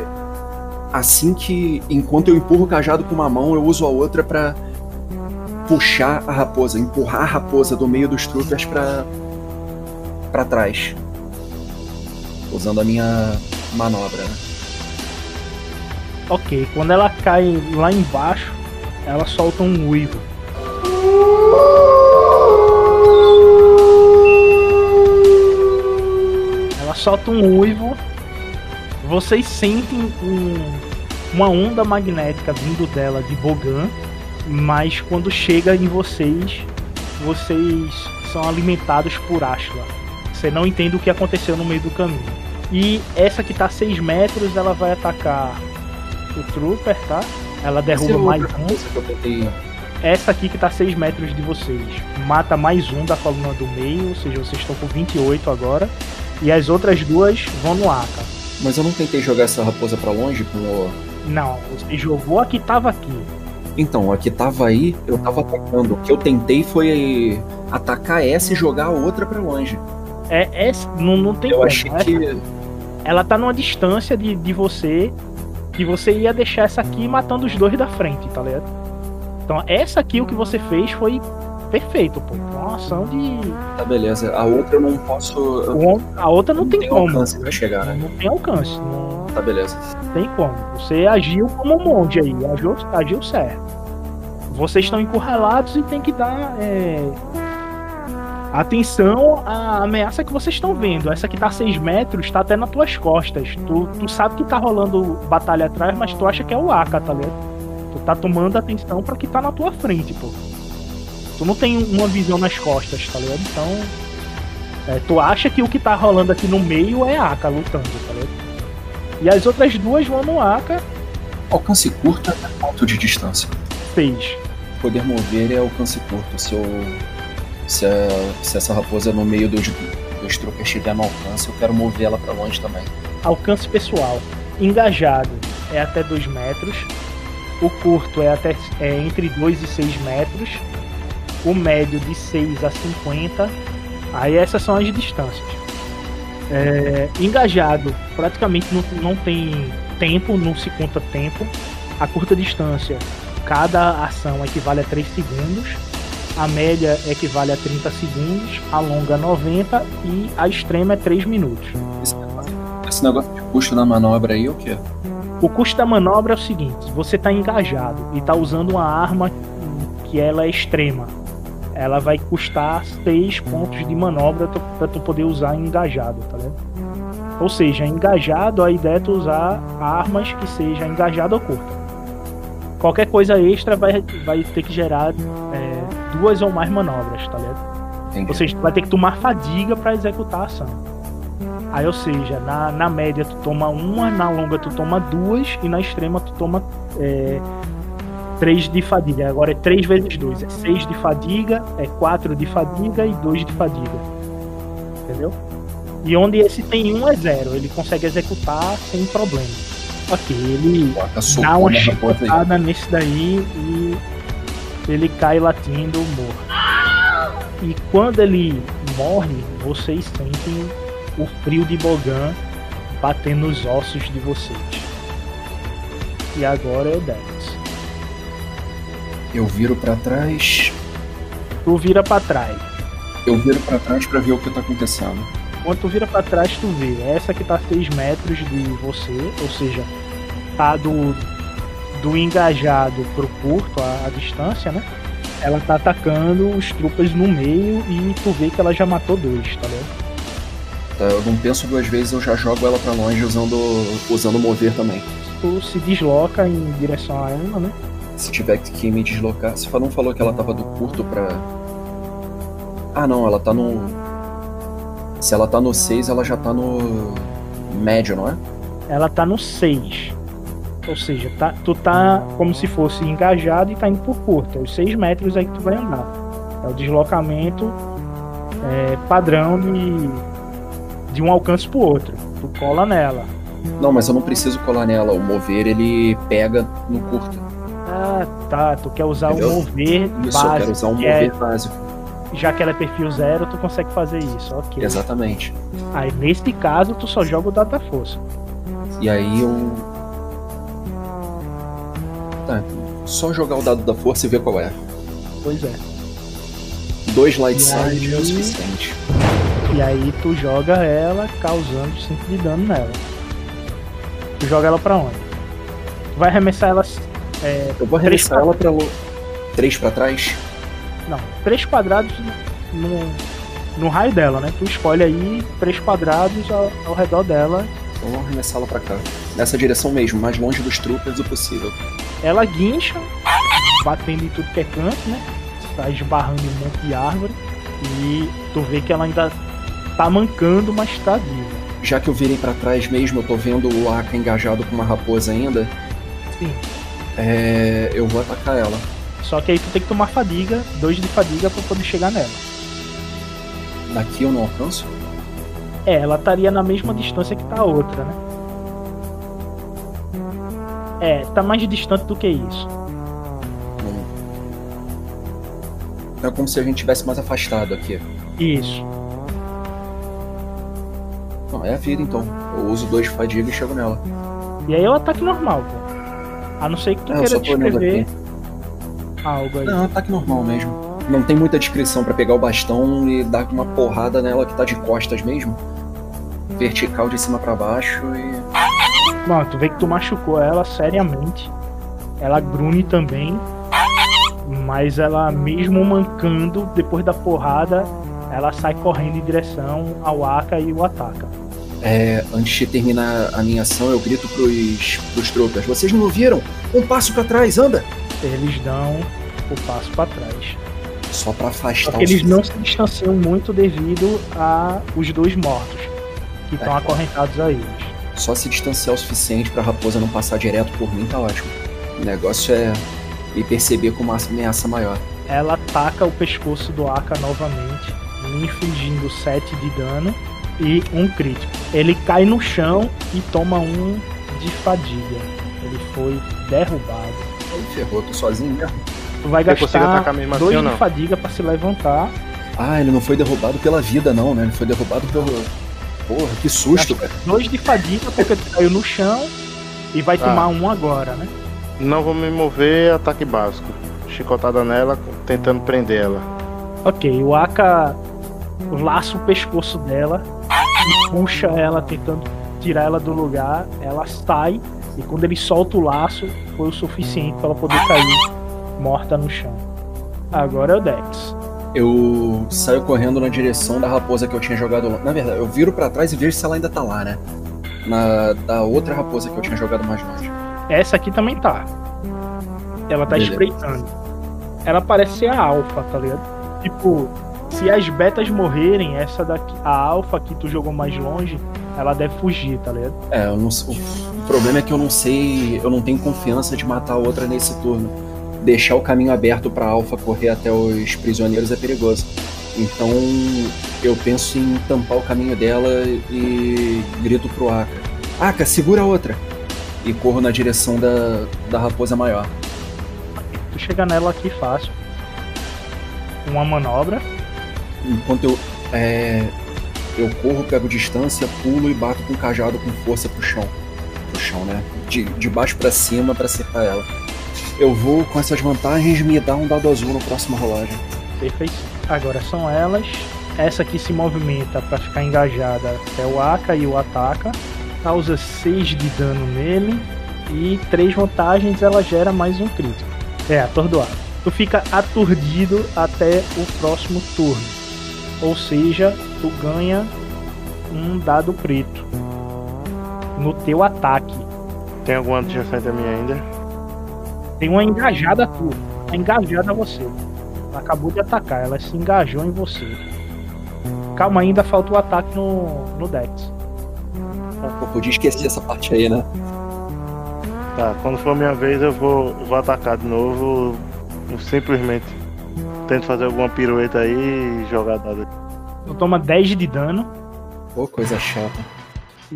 assim que enquanto eu empurro o cajado com uma mão, eu uso a outra para puxar a raposa, empurrar a raposa do meio dos troopers para para trás. Usando a minha manobra, né? Ok, quando ela cai lá embaixo, ela solta um uivo. Ela solta um uivo. Vocês sentem um- uma onda magnética vindo dela de Bogan, mas quando chega em vocês, vocês são alimentados por Ashla. Você não entende o que aconteceu no meio do caminho. E essa que tá a 6 metros, ela vai atacar o Trooper, tá? Ela derruba mais um. Essa aqui que tá a 6 metros de vocês. Mata mais um da coluna do meio, ou seja, vocês estão com 28 agora. E as outras duas vão no Aka. Mas eu não tentei jogar essa raposa pra longe com o. Não, você jogou a que tava aqui. Então, a que tava aí, eu tava atacando. O que eu tentei foi atacar essa e jogar a outra pra longe. É, essa, não, não tem Eu como. achei Essa- que. Ela tá numa distância de, de você que você ia deixar essa aqui matando os dois da frente, tá ligado? Então, essa aqui, o que você fez foi perfeito, pô. Foi uma ação de. Tá, beleza. A outra eu não posso. Eu A outra não tem tenho como. alcance pra chegar, né? Não tem alcance. Não, Tá, beleza. tem como. Você agiu como um monge aí, agiu, agiu certo. Vocês estão encurralados e tem que dar. é, Atenção à ameaça que vocês estão vendo. Essa que tá a 6 metros tá até nas tuas costas. Tu, tu sabe que tá rolando batalha atrás, mas tu acha que é o Aka, tá ligado? Tu tá tomando atenção pra que tá na tua frente, pô. Tu não tem uma visão nas costas, tá ligado? Então. é, tu acha que o que tá rolando aqui no meio é Aka lutando, tá ligado? E as outras duas vão no Aka, Alcance curto é ponto de distância. 6. Poder mover é alcance curto. Se, eu, se, a- se essa raposa no meio dos, dos tropas estiver no alcance, eu quero mover ela pra longe também. Alcance pessoal. Engajado é até 2 metros. O curto é, até, é entre 2 e 6 metros. O médio de 6 a 50. Aí essas são as distâncias. É, engajado praticamente não, não tem tempo, não se conta tempo. A curta distância, cada ação equivale a 3 segundos. A média equivale a 30 segundos. A longa 90 e a extrema é 3 minutos. Esse negócio, de custo na manobra aí, é o quê? O custo da manobra é o seguinte: você está engajado e está usando uma arma que ela é extrema. Ela vai custar 6 pontos de manobra para tu poder usar engajado, tá ligado? Ou seja, engajado, a ideia é tu usar armas que seja engajado ou curta. Qualquer coisa extra vai, vai ter que gerar é, duas ou mais manobras, tá ligado? Entendi. Ou seja, tu vai ter que tomar fadiga para executar a ação. Aí, ou seja, na, na média tu toma uma, na longa tu toma duas e na extrema tu toma é, três de fadiga. Agora é três vezes dois. É seis de fadiga, é quatro de fadiga e dois de fadiga. Entendeu? E onde esse tem um é zero. Ele consegue executar sem problema. Ok, ele Bota dá uma chicotada nesse daí e ele cai latindo morto. E quando ele morre, vocês sentem o frio de Bogan batendo nos ossos de vocês. E agora é o Dex. Eu viro pra trás. Tu vira pra trás. Eu viro pra trás pra ver o que tá acontecendo. Quando tu vira pra trás, tu vê essa que tá a 6 metros de você, ou seja, tá do, do engajado pro curto, a, a distância, né? Ela tá atacando os trupas no meio e tu vê que ela já matou dois, tá ligado? Tá, eu não penso duas vezes, eu já jogo ela pra longe usando, usando mover também. Tu se desloca em direção a ela, né? Se tiver que me deslocar. Se não falou que ela tava do curto pra. Ah não, ela tá no. Se ela tá no 6, ela já tá no médio, não é? Ela tá no 6. Ou seja, tá, tu tá como se fosse engajado e tá indo por curto. É os 6 metros aí que tu vai andar. É o deslocamento é, padrão de, de um alcance pro outro. Tu cola nela. Não, mas eu não preciso colar nela. O mover ele pega no curto. Ah, tá. Tu quer usar Entendeu? o mover Isso, eu quero básico. usar um que é- mover básico. Já que ela é perfil zero, tu consegue fazer isso. Ok. Exatamente. Aí nesse caso, tu só joga o dado da força. E aí eu. Tá, só jogar o dado da força e ver qual é. Pois é. Dois light E side é o aí? suficiente. E aí tu joga ela causando 5 de dano nela. Tu joga ela pra onde? Tu vai arremessar ela. É, Eu vou arremessar ela pra. lo- Três pra trás? Não, 3 quadrados no, no raio dela, né? Tu escolhe aí 3 quadrados ao, ao redor dela. Vamos arremessá-la pra cá. Nessa direção mesmo, mais longe dos troopers o possível. Ela guincha, batendo em tudo que é canto, né? Tá esbarrando em um monte de árvore. E tu vê que ela ainda tá mancando, mas tá viva. Já que eu virei pra trás mesmo, eu tô vendo o Aka engajado com uma raposa ainda. Sim. É, eu vou atacar ela. Só que aí tu tem que tomar fadiga, 2 de fadiga pra poder chegar nela. Daqui eu não alcanço? É, ela estaria na mesma distância que tá a outra, né? É, tá mais distante do que isso. É como se a gente tivesse mais afastado aqui. Isso. Não, é a vida então. Eu uso dois de fadiga e chego nela. E aí é o ataque normal, pô. A não ser que tu É, queira descrever. Algo aí. Não, é um ataque normal mesmo. Não tem muita descrição pra pegar o bastão e dar uma porrada nela que tá de costas mesmo. Vertical de cima pra baixo e. Mano, tu vê que tu machucou ela seriamente. Ela grune também. Mas ela, mesmo mancando, depois da porrada, ela sai correndo em direção ao Aka e o ataca. É, antes de terminar a minha ação, eu grito pros, pros tropas: Vocês não viram? Um passo pra trás, anda! Eles dão o passo para trás. Só pra Só afastar que os- eles não se distanciam muito devido a os dois mortos que estão É. acorrentados a eles. Só se distanciar o suficiente pra raposa não passar direto por mim, tá ótimo. O negócio é me perceber como uma ameaça maior. Ela ataca o pescoço do Aka novamente, me infligindo 7 de dano e um crítico. Ele cai no chão e toma um de fadiga. Ele foi derrubado. Aí ferrou, tô sozinho mesmo. Tu vai gastar assim dois ou de não? fadiga pra se levantar. Ah, ele não foi derrubado pela vida, não, né? Ele foi derrubado pelo. Porra, que susto, cara. Dois de fadiga porque tu caiu no chão e vai Ah. tomar um agora, né? Não vou me mover, ataque básico. Chicotada nela, tentando prender ela. Ok, o Aka laça o pescoço dela e puxa ela, tentando tirar ela do lugar. Ela sai e quando ele solta o laço, foi o suficiente para ela poder cair morta no chão. Agora é o Dex. Eu saio correndo na direção da raposa que eu tinha jogado. Na verdade, eu viro pra trás e vejo se ela ainda tá lá, né? Na da outra raposa que eu tinha jogado mais longe. Essa aqui também tá. Ela tá Beleza. espreitando. Ela parece ser a alfa, tá ligado? Tipo, se as betas morrerem, essa daqui, a alfa que tu jogou mais longe, ela deve fugir, tá ligado? É, eu não sei- problema é que eu não sei, eu não tenho confiança de matar a outra nesse turno. Deixar o caminho aberto pra Alpha correr até os prisioneiros é perigoso. Então eu penso em tampar o caminho dela e grito pro Aka: Aka, segura a outra! E corro na direção da, da raposa maior. Tu chega nela aqui fácil. Uma manobra. Enquanto eu, é, eu corro, pego distância, pulo e bato com o cajado com força pro chão. Pro chão, né? De, de baixo pra cima pra acertar ela. Eu vou com essas vantagens me dar um dado azul na próxima rolagem. Perfeito. Agora são elas. Essa aqui se movimenta para ficar engajada até o Aka e o ataca. Causa 6 de dano nele. E três vantagens ela gera mais um crítico. É, atordoado. Tu fica aturdido até o próximo turno. Ou seja, tu ganha um dado preto no teu ataque. Tem alguma adjacente a mim ainda? Tem uma engajada tua. Uma engajada a você. Ela acabou de atacar, ela se engajou em você. Calma, ainda falta o ataque no, no Dex. Eu podia esquecer essa parte aí, né? Tá, quando for minha vez eu vou, vou atacar de novo. Eu simplesmente tento fazer alguma pirueta aí e jogar dado. Tu toma 10 de dano. Pô, coisa chata.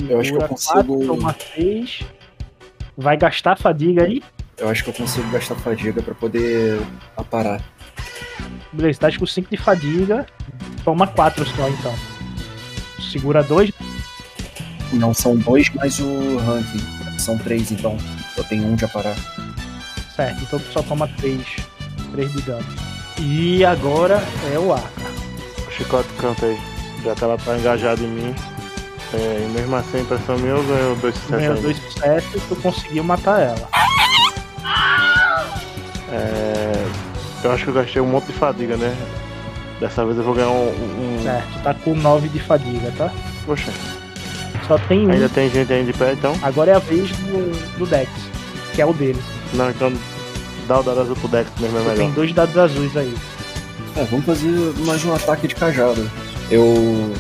Eu acho que eu consigo- quatro, toma 6. Vai gastar fadiga aí. Eu acho que eu consigo gastar fadiga pra poder aparar. Beleza, tá com 5 de fadiga. Toma 4 só então. Segura 2. Não são dois mais o ranking. São três, então. Eu tenho um de aparar. Certo, então tu só toma 3. 3 de dano. E agora é o Aka. O chicote canta aí. Já que ela tá engajada em mim. É, e mesmo assim, a impressão minha, eu ganho dois sucessos Ganhou ainda. dois sucessos, tu conseguiu matar ela. É, eu acho que eu gastei um monte de fadiga, né? Dessa vez eu vou ganhar um. um... Certo, tá com 9 de fadiga, tá? Poxa, Só tem um. ainda tem gente aí de pé então? Agora é a vez do, do Dex, que é o dele. Não, então dá o dado azul pro Dex mesmo é Tu tem melhor. dois dados azuis aí. É, vamos fazer mais um ataque de cajado. Eu.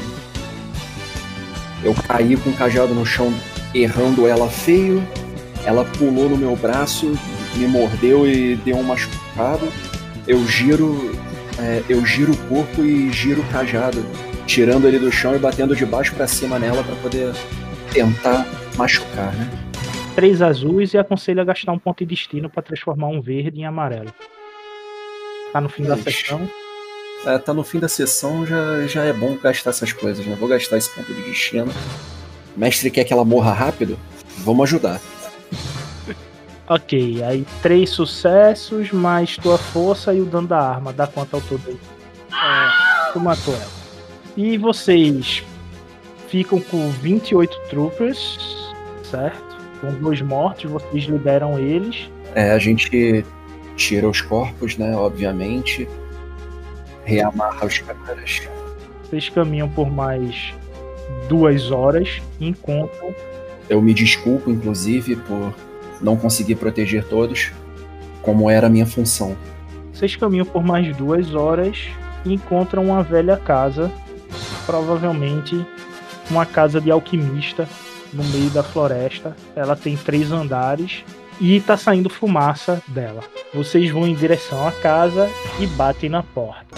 Eu caí com o cajado no chão, errando ela feio. Ela pulou no meu braço, me mordeu e deu um machucado. Eu giro. é, eu giro o corpo e giro o cajado, tirando ele do chão e batendo de baixo pra cima nela pra poder tentar machucar, né? Três azuis e aconselho a gastar um ponto de destino pra transformar um verde em amarelo. Tá no fim da Ixi. sessão. É, tá no fim da sessão, já, já é bom gastar essas coisas, né? Vou gastar esse ponto de destino. O mestre quer que ela morra rápido? Vamos ajudar. (laughs) Ok, aí três sucessos, mais tua força e o dano da arma. Dá quanto ao todo aí? É, tu matou ela. E vocês ficam com 28 troopers, certo? Com dois mortos, vocês liberam eles. É, a gente tira os corpos, né? Obviamente. Reamarra os caras. Vocês caminham por mais duas horas e encontram. Eu me desculpo, inclusive, por não conseguir proteger todos, como era a minha função. Vocês caminham por mais duas horas e encontram uma velha casa, provavelmente uma casa de alquimista no meio da floresta. Ela tem três andares e tá saindo fumaça dela. Vocês vão em direção à casa e batem na porta.